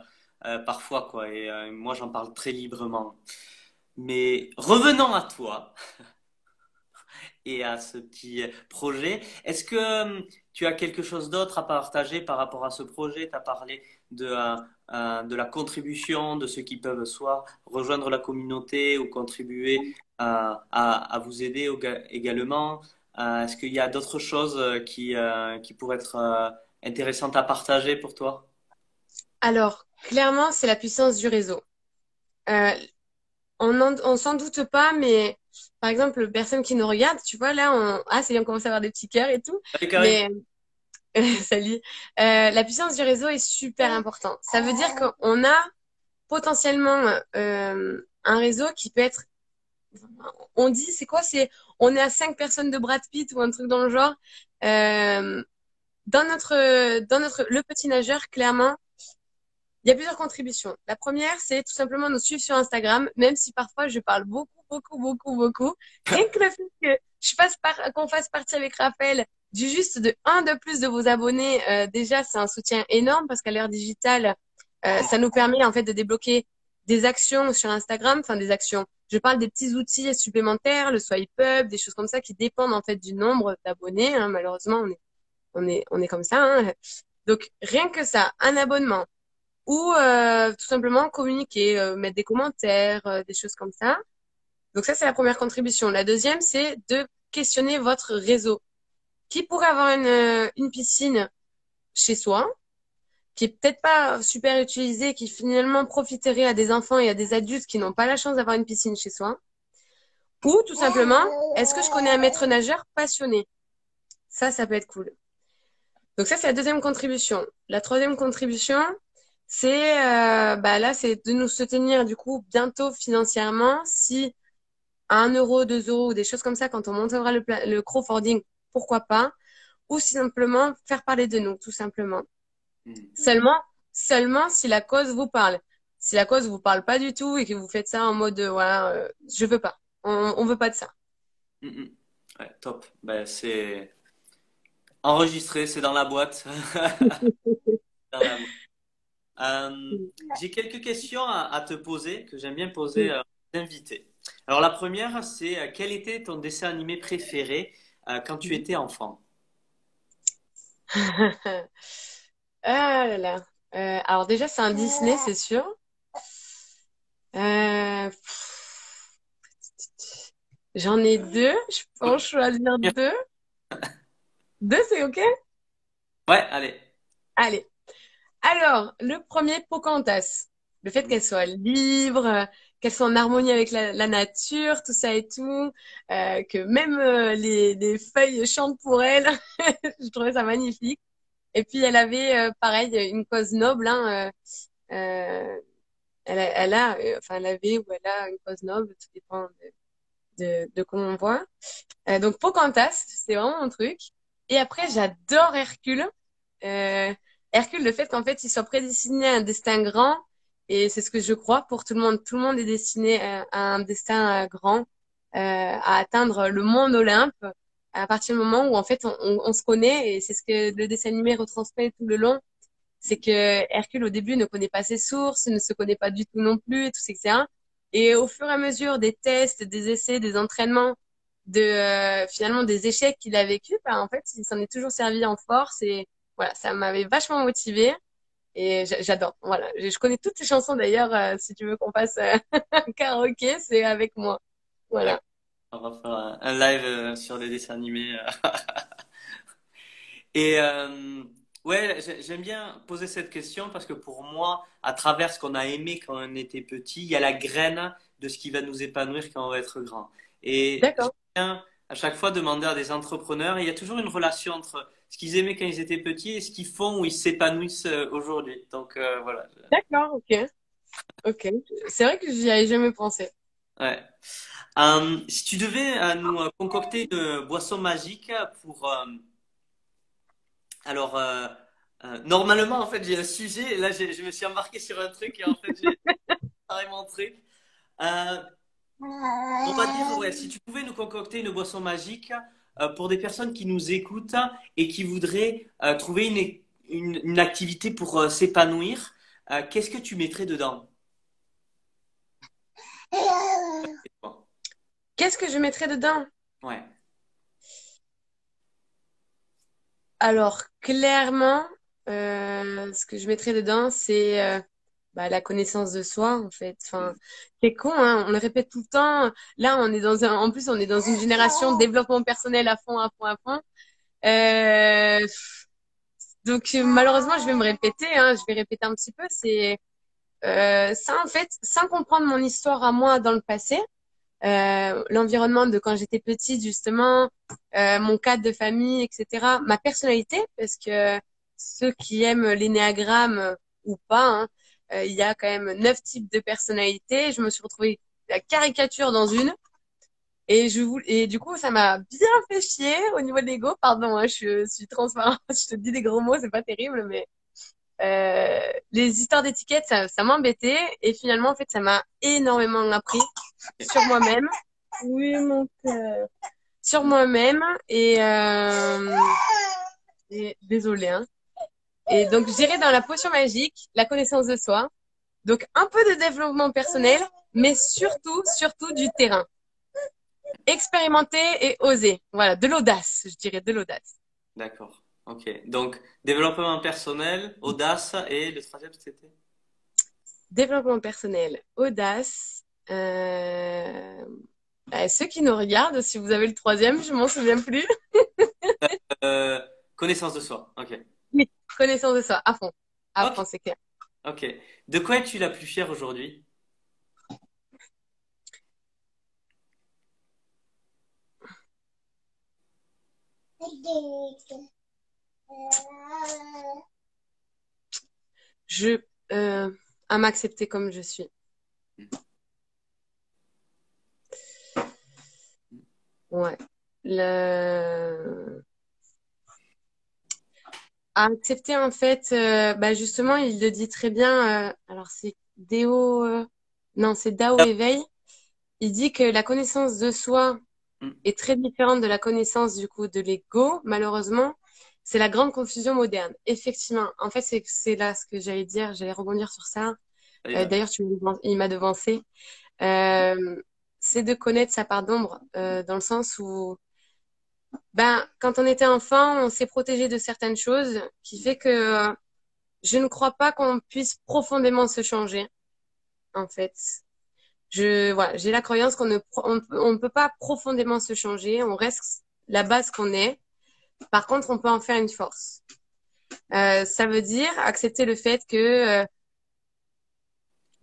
euh, parfois. Quoi. Et euh, moi, j'en parle très librement. Mais revenons à toi *laughs* et à ce petit projet, est-ce que euh, tu as quelque chose d'autre à partager par rapport à ce projet? Tu as parlé de, euh, euh, de la contribution de ceux qui peuvent soit rejoindre la communauté ou contribuer à, à, vous aider également. Est-ce qu'il y a d'autres choses qui, qui pourraient être intéressantes à partager pour toi? Alors, clairement, c'est la puissance du réseau on, on s'en doute pas, mais par exemple, personne qui nous regarde, tu vois, là, on, ah, c'est bien, on commence à avoir des petits cœurs et tout. mais, *laughs* salut. Euh, la puissance du réseau est super importante. Ça veut dire qu'on a potentiellement euh, un réseau qui peut être, on dit, c'est quoi, c'est, on est à cinq personnes de Brad Pitt ou un truc dans le genre. Euh, dans notre, dans notre, le petit nageur, clairement, il y a plusieurs contributions. La première, c'est tout simplement nous suivre sur Instagram, même si parfois je parle beaucoup, beaucoup, beaucoup, beaucoup. Rien que le fait que je fasse qu'on fasse partie avec Raphaël du juste de un de plus de vos abonnés, euh, déjà c'est un soutien énorme parce qu'à l'heure digitale, euh, ça nous permet en fait de débloquer des actions sur Instagram, enfin des actions. Je parle des petits outils supplémentaires, le swipe up, des choses comme ça qui dépendent en fait du nombre d'abonnés. Hein. Malheureusement, on est on est on est comme ça. Hein. Donc rien que ça, un abonnement, ou euh, tout simplement communiquer, euh, mettre des commentaires, euh, des choses comme ça. Donc ça, c'est la première contribution. La deuxième, c'est de questionner votre réseau. Qui pourrait avoir une, une piscine chez soi, qui est peut-être pas super utilisée, qui finalement profiterait à des enfants et à des adultes qui n'ont pas la chance d'avoir une piscine chez soi? Ou tout simplement, est-ce que je connais un maître nageur passionné? Ça, ça peut être cool. Donc ça, c'est la deuxième contribution. La troisième contribution, c'est euh, bah là, c'est de nous soutenir du coup bientôt financièrement. Si à 1 euro, 2 euros ou des choses comme ça, quand on montera le, le crowdfunding, pourquoi pas Ou simplement faire parler de nous, tout simplement. Hmm. Seulement, seulement si la cause vous parle. Si la cause vous parle pas du tout et que vous faites ça en mode voilà, euh, je veux pas, on, on veut pas de ça. Hmm. Ouais, top. Ben, c'est enregistré, c'est dans la boîte. *laughs* dans la boîte. Euh, j'ai quelques questions à, te poser que j'aime bien poser euh, aux invités. Alors la première, c'est euh, quel était ton dessin animé préféré quand tu étais enfant? *laughs* Ah là là. alors déjà, c'est un Disney, c'est sûr. J'en ai deux. Je peux choisir deux. *laughs* Deux, c'est OK? Ouais, allez. Allez. Alors, le premier, Pocahontas. Le fait qu'elle soit libre, qu'elle soit en harmonie avec la, nature, tout ça et tout, euh, que même euh, les, feuilles chantent pour elle. *laughs* je trouvais ça magnifique. Et puis elle avait, euh, pareil, une cause noble. Hein, elle, a, elle a, enfin elle avait ou elle a une cause noble, tout dépend de, de comment on voit. Euh, donc Pocahontas, c'est vraiment mon truc. Et après, j'adore Hercule. Euh, Hercule, le fait qu'en fait, il soit prédestiné à un destin grand, et c'est ce que je crois pour tout le monde. Tout le monde est destiné à, un destin euh, grand, euh, à atteindre le monde Olympe, à partir du moment où en fait on se connaît, et c'est ce que le dessin animé retransmet tout le long. C'est que Hercule au début ne connaît pas ses sources, ne se connaît pas du tout non plus, et tout, etc. Et au fur et à mesure des tests, des essais, des entraînements, de euh, finalement des échecs qu'il a vécu, bah, en fait, il s'en est toujours servi en force et voilà, ça m'avait vachement motivé et j'adore. Voilà, je connais toutes les chansons d'ailleurs. Euh, si tu veux qu'on fasse euh, un *laughs* karaoké, c'est avec moi. Voilà. On va faire un live sur les dessins animés. *laughs* et ouais, j'aime bien poser cette question parce que pour moi, à travers ce qu'on a aimé quand on était petit, il y a la graine de ce qui va nous épanouir quand on va être grand. Et à chaque fois demander à des entrepreneurs, il y a toujours une relation entre ce qu'ils aimaient quand ils étaient petits et ce qu'ils font ou ils s'épanouissent euh, aujourd'hui. Donc euh, voilà. D'accord, ok. Ok. C'est vrai que j'y avais jamais pensé. Ouais. Euh, si tu devais nous concocter une boisson magique pour. alors, normalement, en fait, j'ai un sujet. Et là, je me suis embarqué sur un truc et en fait, j'ai *laughs* carrément un truc. On va dire, ouais, si tu pouvais nous concocter une boisson magique euh, pour des personnes qui nous écoutent et qui voudraient euh, trouver une, une, activité pour euh, s'épanouir, qu'est-ce que tu mettrais dedans? Qu'est-ce que je mettrais dedans? Ouais. Alors, clairement, ce que je mettrais dedans, c'est bah, la connaissance de soi en fait. Enfin, c'est con, hein, on le répète tout le temps. Là, on est dans un, en plus, on est dans une génération de développement personnel à fond, à fond, à fond. Euh, donc malheureusement, je vais me répéter, hein, je vais répéter un petit peu. C'est euh, ça en fait, sans comprendre mon histoire à moi dans le passé, euh, l'environnement de quand j'étais petite justement, euh, mon cadre de famille, etc. Ma personnalité, parce que ceux qui aiment l'énéagramme ou pas, hein, euh, il y a quand même neuf types de personnalités. Je me suis retrouvée la caricature dans une. Et je et du coup, ça m'a bien fait chier au niveau de l'ego. Pardon, hein, je suis transparente, *laughs* je te dis des gros mots, c'est pas terrible, mais euh, les histoires d'étiquettes, ça, ça m'embêtait. Et finalement, en fait, ça m'a énormément appris sur moi-même. Oui, mon cœur. Sur moi-même. Et, euh, et désolé, hein. Et donc, je dirais dans la potion magique, la connaissance de soi. Donc, un peu de développement personnel, mais surtout, surtout du terrain. Expérimenter et oser. Voilà, de l'audace, je dirais, de l'audace. D'accord. Ok. Donc, développement personnel, audace et le troisième, c'était? Développement personnel, audace. Euh... Bah, ceux qui nous regardent, si vous avez le troisième, je m'en souviens plus. *laughs* euh, connaissance de soi. Ok. Oui, connaissance de soi, à fond. À fond, c'est clair. Ok. De quoi es-tu la plus fière aujourd'hui? Je euh, à m'accepter comme je suis. Ouais. Le à accepter en fait, euh, bah justement, il le dit très bien. Euh, alors c'est Déo, euh, non c'est Dao éveil. Il dit que la connaissance de soi mm. est très différente de la connaissance du coup de l'ego. Malheureusement, c'est la grande confusion moderne. Effectivement, en fait c'est c'est là ce que j'allais dire. J'allais rebondir sur ça. D'ailleurs, tu il m'a devancé. c'est de connaître sa part d'ombre dans le sens où ben, quand on était enfant, on s'est protégé de certaines choses, qui fait que euh, je ne crois pas qu'on puisse profondément se changer, en fait. Je, voilà, j'ai la croyance qu'on ne, on, peut pas profondément se changer, on reste la base qu'on est. Par contre, on peut en faire une force. Euh, ça veut dire accepter le fait que, euh,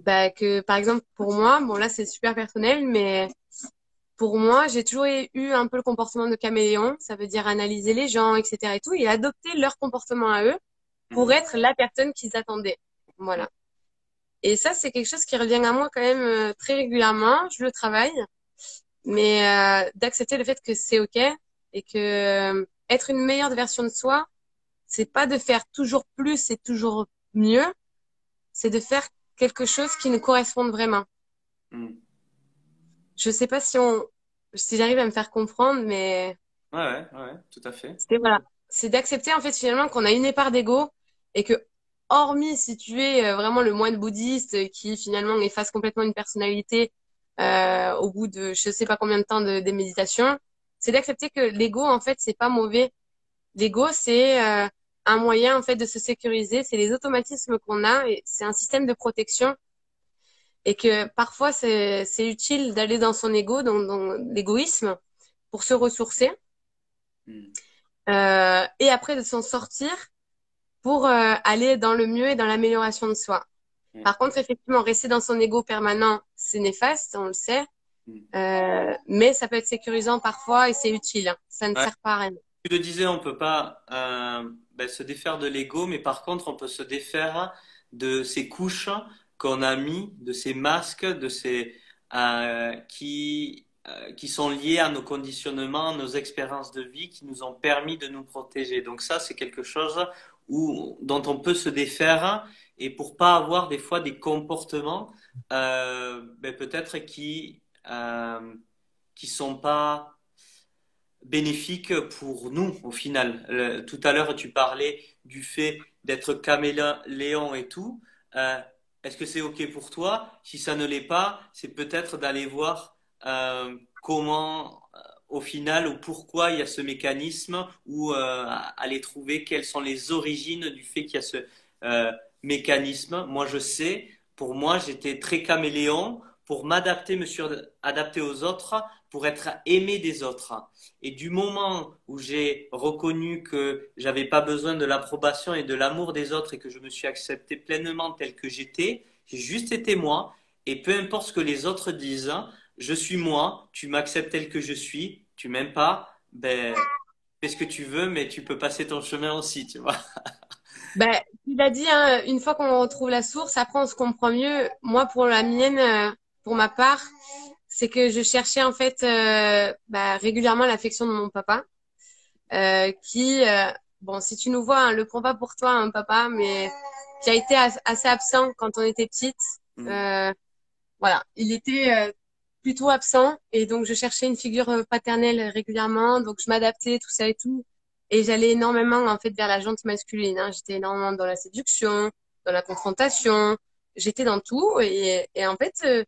bah, que par exemple pour moi, bon là c'est super personnel, mais pour moi, j'ai toujours eu un peu le comportement de caméléon. Ça veut dire analyser les gens, etc. et tout, et adopter leur comportement à eux pour mhm. être la personne qu'ils attendaient. Voilà. Et ça, c'est quelque chose qui revient à moi quand même euh, très régulièrement. Je le travaille. mais euh, d'accepter le fait que c'est ok et que euh, être une meilleure version de soi, c'est pas de faire toujours plus et toujours mieux, c'est de faire quelque chose qui nous corresponde vraiment. Mm. Je sais pas si on, si j'arrive à me faire comprendre, mais. Ouais, ouais, ouais, tout à fait. C'est voilà, c'est d'accepter en fait finalement qu'on a une part d'ego et que hormis si tu es euh, vraiment le moine bouddhiste qui finalement efface complètement une personnalité euh, au bout de je sais pas combien de temps de, de méditation, c'est d'accepter que l'ego en fait c'est pas mauvais. L'ego c'est euh, un moyen en fait de se sécuriser, c'est les automatismes qu'on a et c'est un système de protection et que parfois c'est utile d'aller dans son ego, dans, dans l'égoïsme pour se ressourcer hmm. euh, et après de s'en sortir pour euh, aller dans le mieux et dans l'amélioration de soi. Hmm. Par contre, effectivement, rester dans son ego permanent, c'est néfaste, on le sait, hmm. euh, mais ça peut être sécurisant parfois et c'est utile. Ça ne sert pas à rien. Tu le disais, on peut pas ben, se défaire de l'ego, mais par contre, on peut se défaire de ces couches qu'on a mis, de ces masques, de ces euh, qui euh, qui sont liés à nos conditionnements, nos expériences de vie, qui nous ont permis de nous protéger. Donc ça, c'est quelque chose où, dont on peut se défaire et pour pas avoir des fois des comportements euh, ben, peut-être qui euh, sont pas bénéfiques pour nous au final. tout à l'heure, tu parlais du fait d'être caméléon et tout. Est-ce que c'est OK pour toi? Si ça ne l'est pas, c'est peut-être d'aller voir euh, comment, euh, au final, ou pourquoi il y a ce mécanisme, ou euh, aller trouver quelles sont les origines du fait qu'il y a ce mécanisme. Moi, je sais, pour moi, j'étais très caméléon pour m'adapter, me adapter aux autres, pour être aimé des autres. Et du moment où j'ai reconnu que j'avais pas besoin de l'approbation et de l'amour des autres et que je me suis accepté pleinement tel que j'étais, j'ai juste été moi. Et peu importe ce que les autres disent, je suis moi, tu m'acceptes tel que je suis, tu m'aimes pas, ben, fais ce que tu veux, mais tu peux passer ton chemin aussi, tu vois. *laughs* Ben, tu l'as dit, hein, une fois qu'on retrouve la source, après on se comprend mieux. Moi, pour la mienne, euh, pour ma part, c'est que je cherchais en fait euh, bah, régulièrement l'affection de mon papa, euh, qui, euh, bon, si tu nous vois, hein, le prends pas pour toi, un papa, mais qui a été assez absent quand on était petite. Mmh. Euh, voilà, il était plutôt absent et donc je cherchais une figure paternelle régulièrement, donc je m'adaptais, tout ça et tout. Et j'allais énormément en fait vers la jante masculine. Hein. J'étais énormément dans la séduction, dans la confrontation. J'étais dans tout et, et en fait,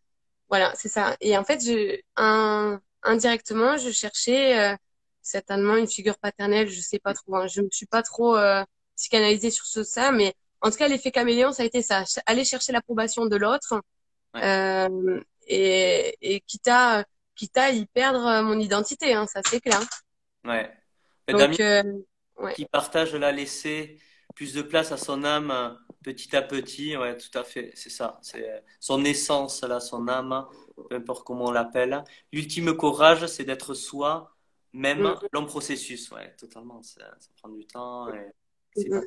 voilà, c'est ça. Et en fait, je, un, indirectement, je cherchais euh, certainement une figure paternelle. Je sais pas trop. Hein. Je me suis pas trop euh, psychanalysée sur ce ça, mais en tout cas, l'effet caméléon, ça a été ça. Aller chercher l'approbation de l'autre euh, et, et quitte à quitte à y perdre mon identité. Hein, ça c'est clair. Ouais. Donc, euh, qui partage la laisser plus de place à son âme euh, petit à petit. Ouais, tout à fait, c'est ça. C'est euh, son essence, là, son âme, peu importe comment on l'appelle. L'ultime courage, c'est d'être soi, même mm. long processus. Ouais, totalement. Ça, prend du temps. Et mm.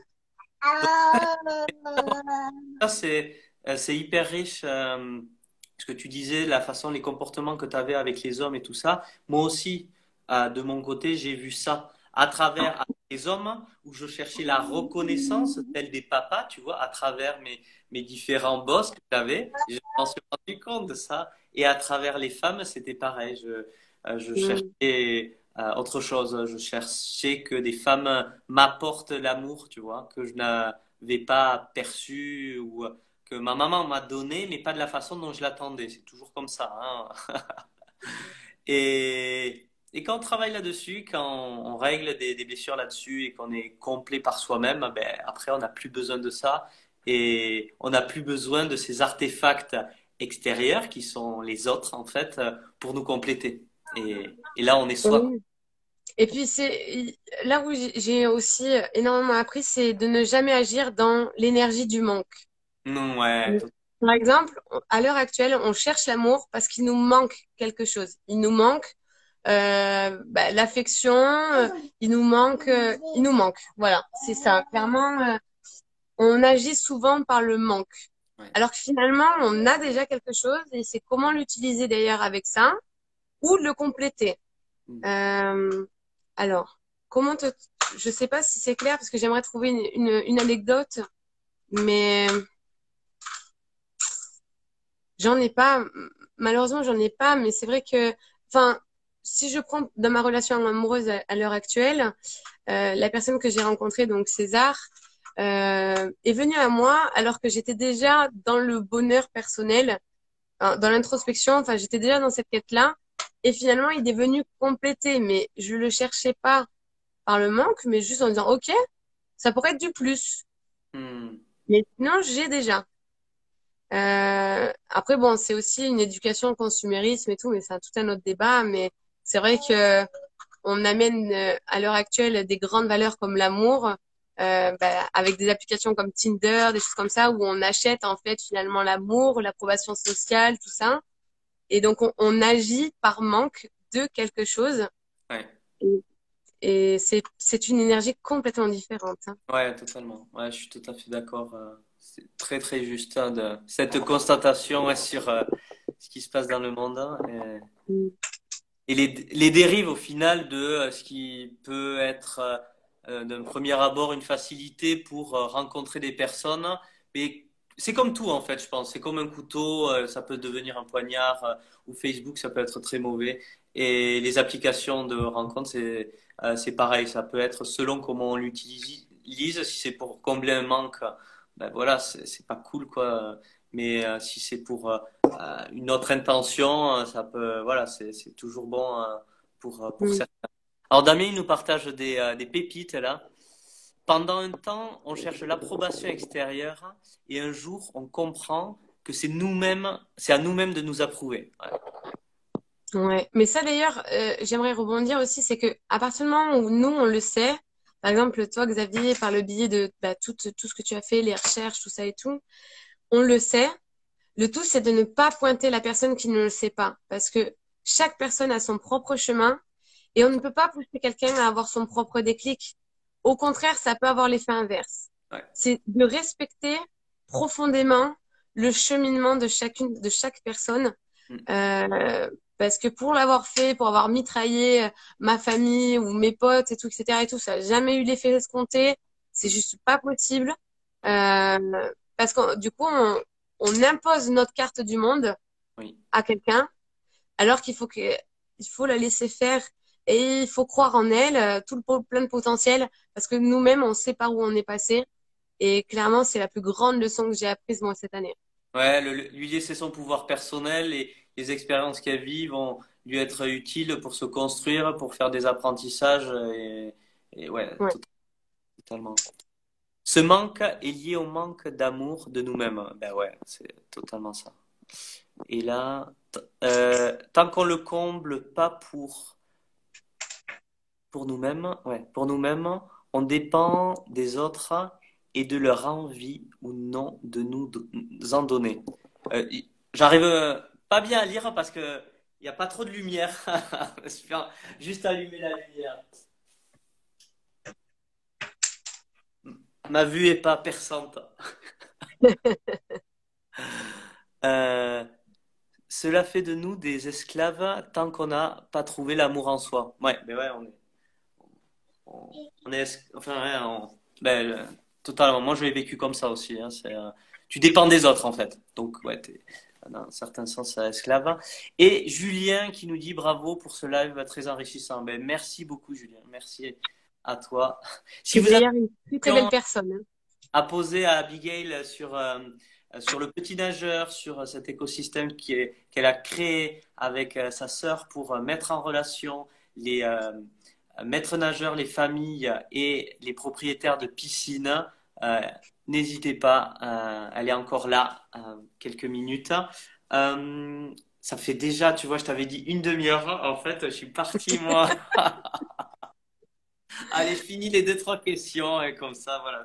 c'est *laughs* c'est hyper riche. ce que tu disais, la façon, les comportements que tu avais avec les hommes et tout ça. Moi aussi, de mon côté, j'ai vu ça à travers les hommes où je cherchais la reconnaissance telle des papas, tu vois, à travers mes, mes différents boss que j'avais. Je m'en suis rendu compte de ça. Et à travers les femmes, c'était pareil. Je, euh, je cherchais euh, autre chose. Je cherchais que des femmes m'apportent l'amour, tu vois, que je n'avais pas perçu ou que ma maman m'a donné, mais pas de la façon dont je l'attendais. C'est toujours comme ça. Hein *laughs* et, et quand on travaille là-dessus, quand on, règle des, blessures là-dessus et qu'on est complet par soi-même, ben, après, on n'a plus besoin de ça et on n'a plus besoin de ces artefacts extérieurs qui sont les autres, en fait, pour nous compléter. Et, et là, on est soi. Et puis, c'est là où j'ai aussi énormément appris, c'est de ne jamais agir dans l'énergie du manque. Non, ouais. Par exemple, à l'heure actuelle, on cherche l'amour parce qu'il nous manque quelque chose. Il nous manque euh, bah, l'affection, euh, il nous manque, euh, il nous manque. Voilà, c'est ça. Clairement, on agit souvent par le manque. Alors que finalement, on a déjà quelque chose et c'est comment l'utiliser d'ailleurs avec ça ou le compléter. Mm. Euh, alors, comment te, je sais pas si c'est clair parce que j'aimerais trouver une, une, une, anecdote, mais j'en ai pas. Malheureusement, j'en ai pas, mais c'est vrai que, enfin, si je prends dans ma relation amoureuse à, l'heure actuelle, euh, la personne que j'ai rencontrée, donc César, euh, est venue à moi alors que j'étais déjà dans le bonheur personnel, dans l'introspection. Enfin, j'étais déjà dans cette quête-là. Et finalement, il est venu compléter, mais je le cherchais pas par le manque, mais juste en disant, OK, ça pourrait être du plus. Hmm. Mais sinon, j'ai déjà. Euh, après, bon, c'est aussi une éducation au consumérisme et tout, mais c'est tout un autre débat. Mais c'est vrai que on amène euh, à l'heure actuelle des grandes valeurs comme l'amour, euh, bah, avec des applications comme Tinder, des choses comme ça, où on achète en fait finalement l'amour, l'approbation sociale, tout ça. Et donc, on, on, agit par manque de quelque chose. Ouais. Et, et c'est une énergie complètement différente. Hein. Ouais, totalement. Ouais, je suis tout à fait d'accord. Euh, c'est très, très juste hein, de cette constatation sur euh, ce qui se passe dans le monde. Hein, et, mm. Et les, les, dérives, au final, de euh, ce qui peut être d'un premier abord une facilité pour rencontrer des personnes, mais c'est comme tout en fait, je pense. C'est comme un couteau, euh, ça peut devenir un poignard, euh, ou Facebook, ça peut être très mauvais. Et les applications de rencontre, c'est euh, c'est pareil. Ça peut être selon comment on l'utilise. Si c'est pour combler un manque, ben voilà, c'est pas cool quoi. Mais si c'est pour une autre intention, ça peut, voilà, c'est toujours bon pour, pour certains. Alors Damien, il nous partage des, des pépites là. Pendant un temps, on cherche l'approbation extérieure et un jour, on comprend que c'est nous-mêmes, c'est à nous-mêmes de nous approuver. Ouais. Mais ça d'ailleurs, euh, j'aimerais rebondir aussi, c'est que à partir du moment où nous on le sait, par exemple toi Xavier, par le biais de bah, tout, tout ce que tu as fait, les recherches, tout ça et tout, on le sait. Le tout c'est de ne pas pointer la personne qui ne le sait pas, parce que chaque personne a son propre chemin et on ne peut pas pousser quelqu'un à avoir son propre déclic. Au contraire, ça peut avoir l'effet inverse. C'est de respecter profondément le cheminement de chacune, de chaque personne. Mm. Euh, parce que pour l'avoir fait, pour avoir mitraillé euh, ma famille ou mes potes et tout, etc. et tout, ça n'a jamais eu l'effet escompté. C'est juste pas possible. Euh, parce que du coup, on, on, impose notre carte du monde à quelqu'un, alors qu'il faut que, il faut la laisser faire et il faut croire en elle, euh, tout le plein de potentiel, parce que nous-mêmes, on sait par où on est passé. Et clairement, c'est la plus grande leçon que j'ai apprise moi cette année. Ouais, lui laisser son pouvoir personnel et les expériences qu'elle vit vont lui être utiles pour se construire, pour faire des apprentissages. Et, ouais, totalement. Ce manque est lié au manque d'amour de nous-mêmes. Ben ouais, c'est totalement ça. Et là, euh, tant qu'on le comble pas pour pour nous-mêmes, ouais, pour nous-mêmes, on dépend des autres et de leur envie ou non de nous en donner. Euh, j'arrive euh, pas bien à lire parce que il n'y a pas trop de lumière. *laughs* Juste allumer la lumière. Ma vue est pas perçante. *laughs* Euh, cela fait de nous des esclaves tant qu'on n'a pas trouvé l'amour en soi. Ouais, mais ouais, on est on est, enfin, ben, totalement. Moi, je l'ai vécu comme ça aussi. Hein, euh, tu dépends des autres, en fait. Donc, ouais, es, dans un certain sens, esclave. Et Julien qui nous dit bravo pour ce live très enrichissant. Ben, merci beaucoup, Julien. Merci à toi. Si vous avez une très belle personne. Hein. À poser à Abigail sur, euh, sur le petit nageur, sur cet écosystème qu'elle a créé avec euh, sa sœur pour mettre en relation les maîtres nageurs, les familles et les propriétaires de piscines, euh, n'hésitez pas, euh, elle est encore là, euh, quelques minutes. ça fait déjà, tu vois, je t'avais dit une demi-heure. En fait, je suis parti, moi. *laughs* *laughs* Allez, finis les deux, trois questions et comme ça, voilà.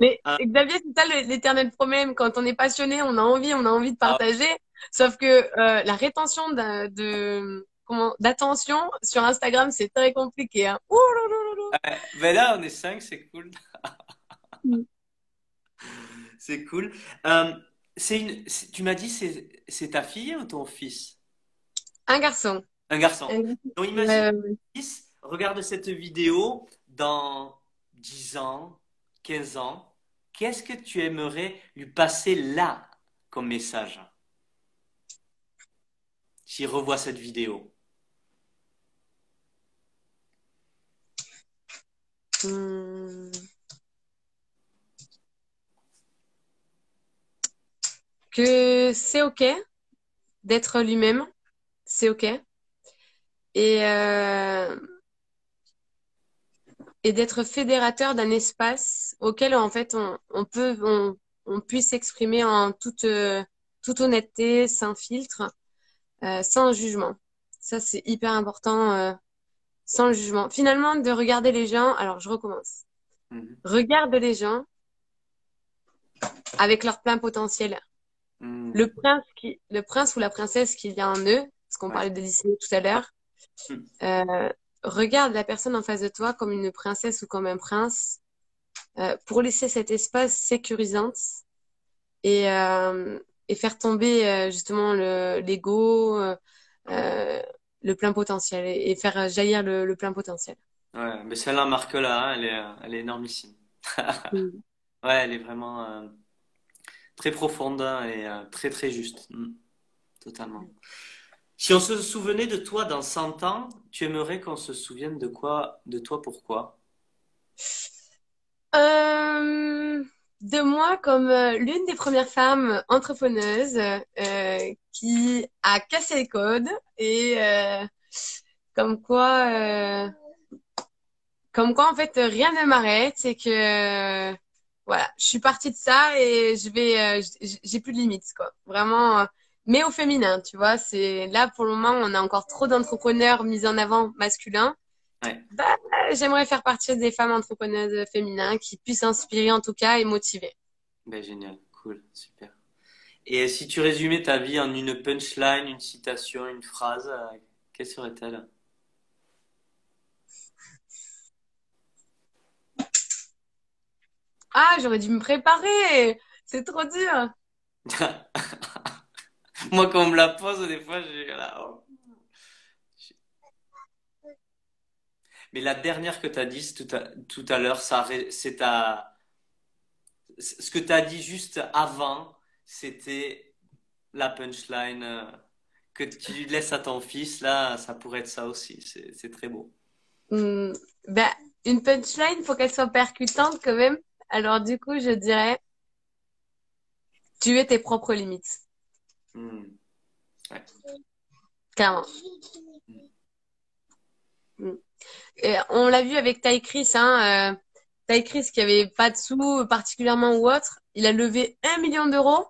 Mais Xavier, c'est ça l'éternel problème. Quand on est passionné, on a envie, on a envie de ah. partager. Sauf que la rétention de, d'attention sur Instagram, c'est très compliqué. Hein. mais là, on est cinq, c'est cool. Mm. *laughs* c'est cool. Euh, c'est une, tu m'as dit, c'est ta fille ou ton fils? Un garçon. Un garçon. Donc imagine, regarde cette vidéo dans 10 ans, 15 ans. Qu'est-ce que tu aimerais lui passer là comme message? S'il revoit cette vidéo. Hmm. Que c'est OK d'être lui-même, c'est OK. Et, euh, et d'être fédérateur d'un espace auquel en fait on, on peut on, on puisse s'exprimer en toute toute honnêteté, sans filtre, euh, sans jugement. Ça c'est hyper important, euh, sans jugement. Finalement, de regarder les gens. Alors je recommence. Mhm. Regarde les gens avec leur plein potentiel. Mhm. Le prince qui, le prince ou la princesse qu'il y a en eux, parce qu'on parlait de Disney tout à l'heure. Mhm. Euh, regarde la personne en face de toi comme une princesse ou comme un prince euh, pour laisser cet espace sécurisant et, euh, et faire tomber euh, justement l'ego, le plein potentiel et, faire jaillir le, le, plein potentiel. Ouais, mais celle-là, Marc-là, hein, elle est, elle est énormissime. *laughs* *laughs* Ouais, elle est vraiment très profonde hein, et très très juste. Mm. Totalement. Si on se souvenait de toi dans 100 ans, tu aimerais qu'on se souvienne de quoi, de toi, pourquoi? Euh, De moi comme euh, l'une des premières femmes entrepreneuses euh, qui a cassé les codes et comme quoi, comme quoi en fait rien ne m'arrête c'est que voilà, je suis partie de ça et je vais, j'ai plus de limites quoi. Vraiment mais au féminin, tu vois. C'est là pour le moment, on a encore trop d'entrepreneurs mis en avant masculins. Ouais. Bah, j'aimerais faire partie des femmes entrepreneuses féminines qui puissent inspirer en tout cas et motiver. Ben, génial, cool, super. Et si tu résumais ta vie en une punchline, une citation, une phrase, euh, quelle serait-elle? Ah, j'aurais dû me préparer. C'est trop dur. *laughs* *laughs* Moi, quand on me la pose, des fois, j'ai là. Oh. Mais la dernière que tu as dit tout à, à l'heure, c'est ta. Ce que tu as dit juste avant, c'était la punchline euh, que tu laisses à ton fils. Là, ça pourrait être ça aussi. C'est très beau. Ben, une punchline, faut qu'elle soit percutante quand même. Alors, du coup, je dirais tu es tes propres limites. Hmm. Clairement. Hmm. Et on l'a vu avec Ty Chris, hein, euh, Chris qui avait pas de sous particulièrement ou autre, il a levé un million d'euros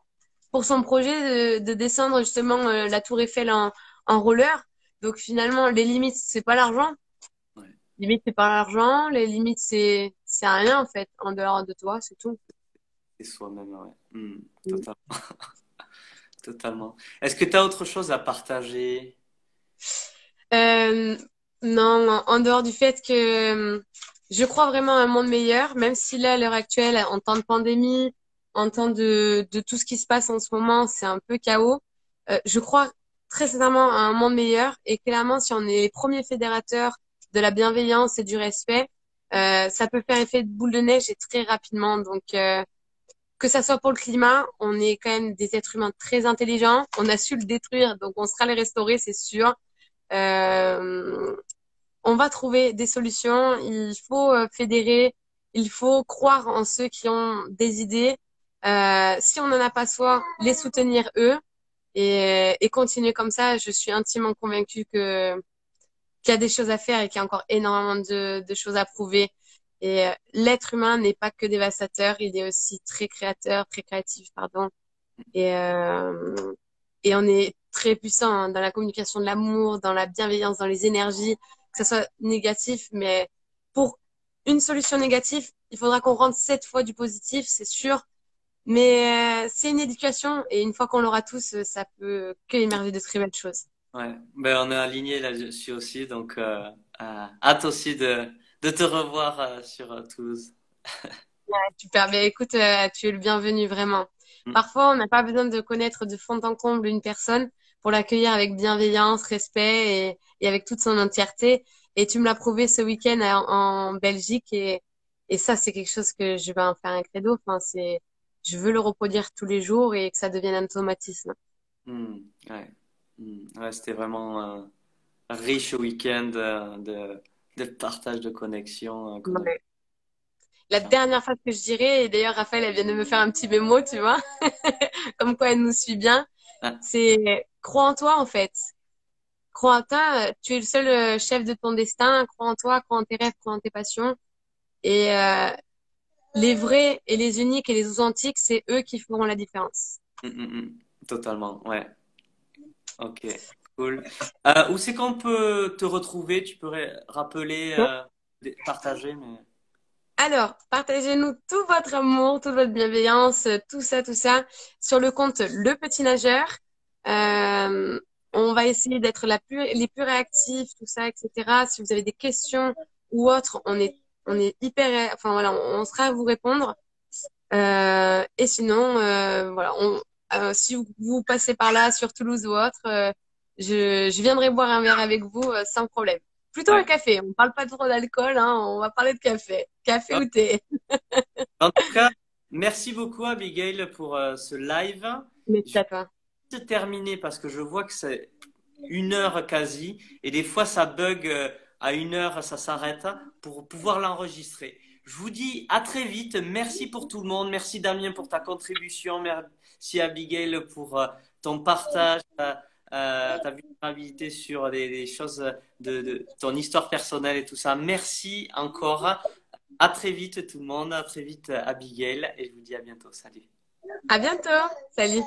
pour son projet de, descendre justement euh, la Tour Eiffel en, en roller. Donc finalement, les limites, c'est pas l'argent. Ouais. Les limites, c'est pas l'argent. Les limites, c'est c'est rien en fait en dehors de toi, c'est tout. C'est soi-même, ouais. Hmm, totalement. *laughs* Totalement. Est-ce que tu as autre chose à partager? Euh, Non, en dehors du fait que euh, je crois vraiment à un monde meilleur, même si là, à l'heure actuelle, en temps de pandémie, en temps de, tout ce qui se passe en ce moment, c'est un peu chaos. Euh, je crois très sincèrement à un monde meilleur et clairement, si on est les premiers fédérateurs de la bienveillance et du respect, ça peut faire effet de boule de neige et très rapidement. Donc, que ça soit pour le climat, on est quand même des êtres humains très intelligents. On a su le détruire, donc on sera les restaurer, c'est sûr. Euh, on va trouver des solutions. Il faut euh, fédérer. Il faut croire en ceux qui ont des idées. Euh, si on n'en a pas soi, les soutenir eux et, et, continuer comme ça. Je suis intimement convaincue que qu'il y a des choses à faire et qu'il y a encore énormément de, de choses à prouver. Et euh, l'être humain n'est pas que dévastateur, il est aussi très créateur, très créatif, pardon. Et, euh, et on est très puissant hein, dans la communication de l'amour, dans la bienveillance, dans les énergies, que ce soit négatif, mais pour une solution négative, il faudra qu'on rentre sept fois du positif, c'est sûr. Mais euh, c'est une éducation et une fois qu'on l'aura tous, ça peut que émerger de très belles choses. Ouais, ben on est aligné là-dessus aussi, donc euh, hâte aussi de de te revoir euh, sur euh, Toulouse. *laughs* ouais, super. Mais écoute, euh, tu es le bienvenu vraiment. Mm. Parfois, on n'a pas besoin de connaître de fond en comble une personne pour l'accueillir avec bienveillance, respect et, et, avec toute son entièreté. Et tu me l'as prouvé ce week-end en, en, Belgique et, et ça, c'est quelque chose que je vais en faire un credo. Enfin, c'est, je veux le reproduire tous les jours et que ça devienne un automatisme. Mmh, ouais. Mmh. ouais C'était vraiment un riche week-end euh, de, de, partage de connexion. Euh, ouais. La dernière fois que je dirais, et d'ailleurs Raphaël, elle vient de me faire un petit mémo, tu vois, *laughs* comme quoi elle nous suit bien, ah. c'est crois en toi en fait. Crois en toi, tu es le seul euh, chef de ton destin, crois en toi, crois en tes rêves, crois en tes passions. Et euh, les vrais et les uniques et les authentiques, c'est eux qui feront la différence. Mmh, mmh, mmh. Totalement, ouais. Ok, cool. Euh, où c'est qu'on peut te retrouver? Tu pourrais rappeler, euh, partager mais... Alors, partagez-nous tout votre amour, toute votre bienveillance, tout ça, tout ça, sur le compte Le Petit Nageur. Euh, on va essayer d'être la plus, les plus réactifs, tout ça, etc. Si vous avez des questions ou autres, on est, on est hyper, enfin voilà, on, sera à vous répondre. Euh, et sinon, euh, voilà, on, euh, si vous, vous, passez par là, sur Toulouse ou autre, euh, je, je viendrai boire un verre avec vous euh, sans problème. Plutôt un café. On parle pas trop d'alcool, hein, on va parler de café. Café ou thé. en tout cas, merci beaucoup Abigail pour euh, ce live. Merci à toi. Je vais terminer parce que je vois que c'est une heure quasi et des fois ça bug euh, à une heure, ça s'arrête pour pouvoir l'enregistrer. Je vous dis à très vite. Merci pour tout le monde. Merci Damien pour ta contribution. Merci Abigail pour euh, ton partage euh, ta vulnérabilité sur des, choses de, de, ton histoire personnelle et tout ça. Merci encore. À très vite tout le monde. À très vite Abigail. Et je vous dis à bientôt. Salut. À bientôt. Salut.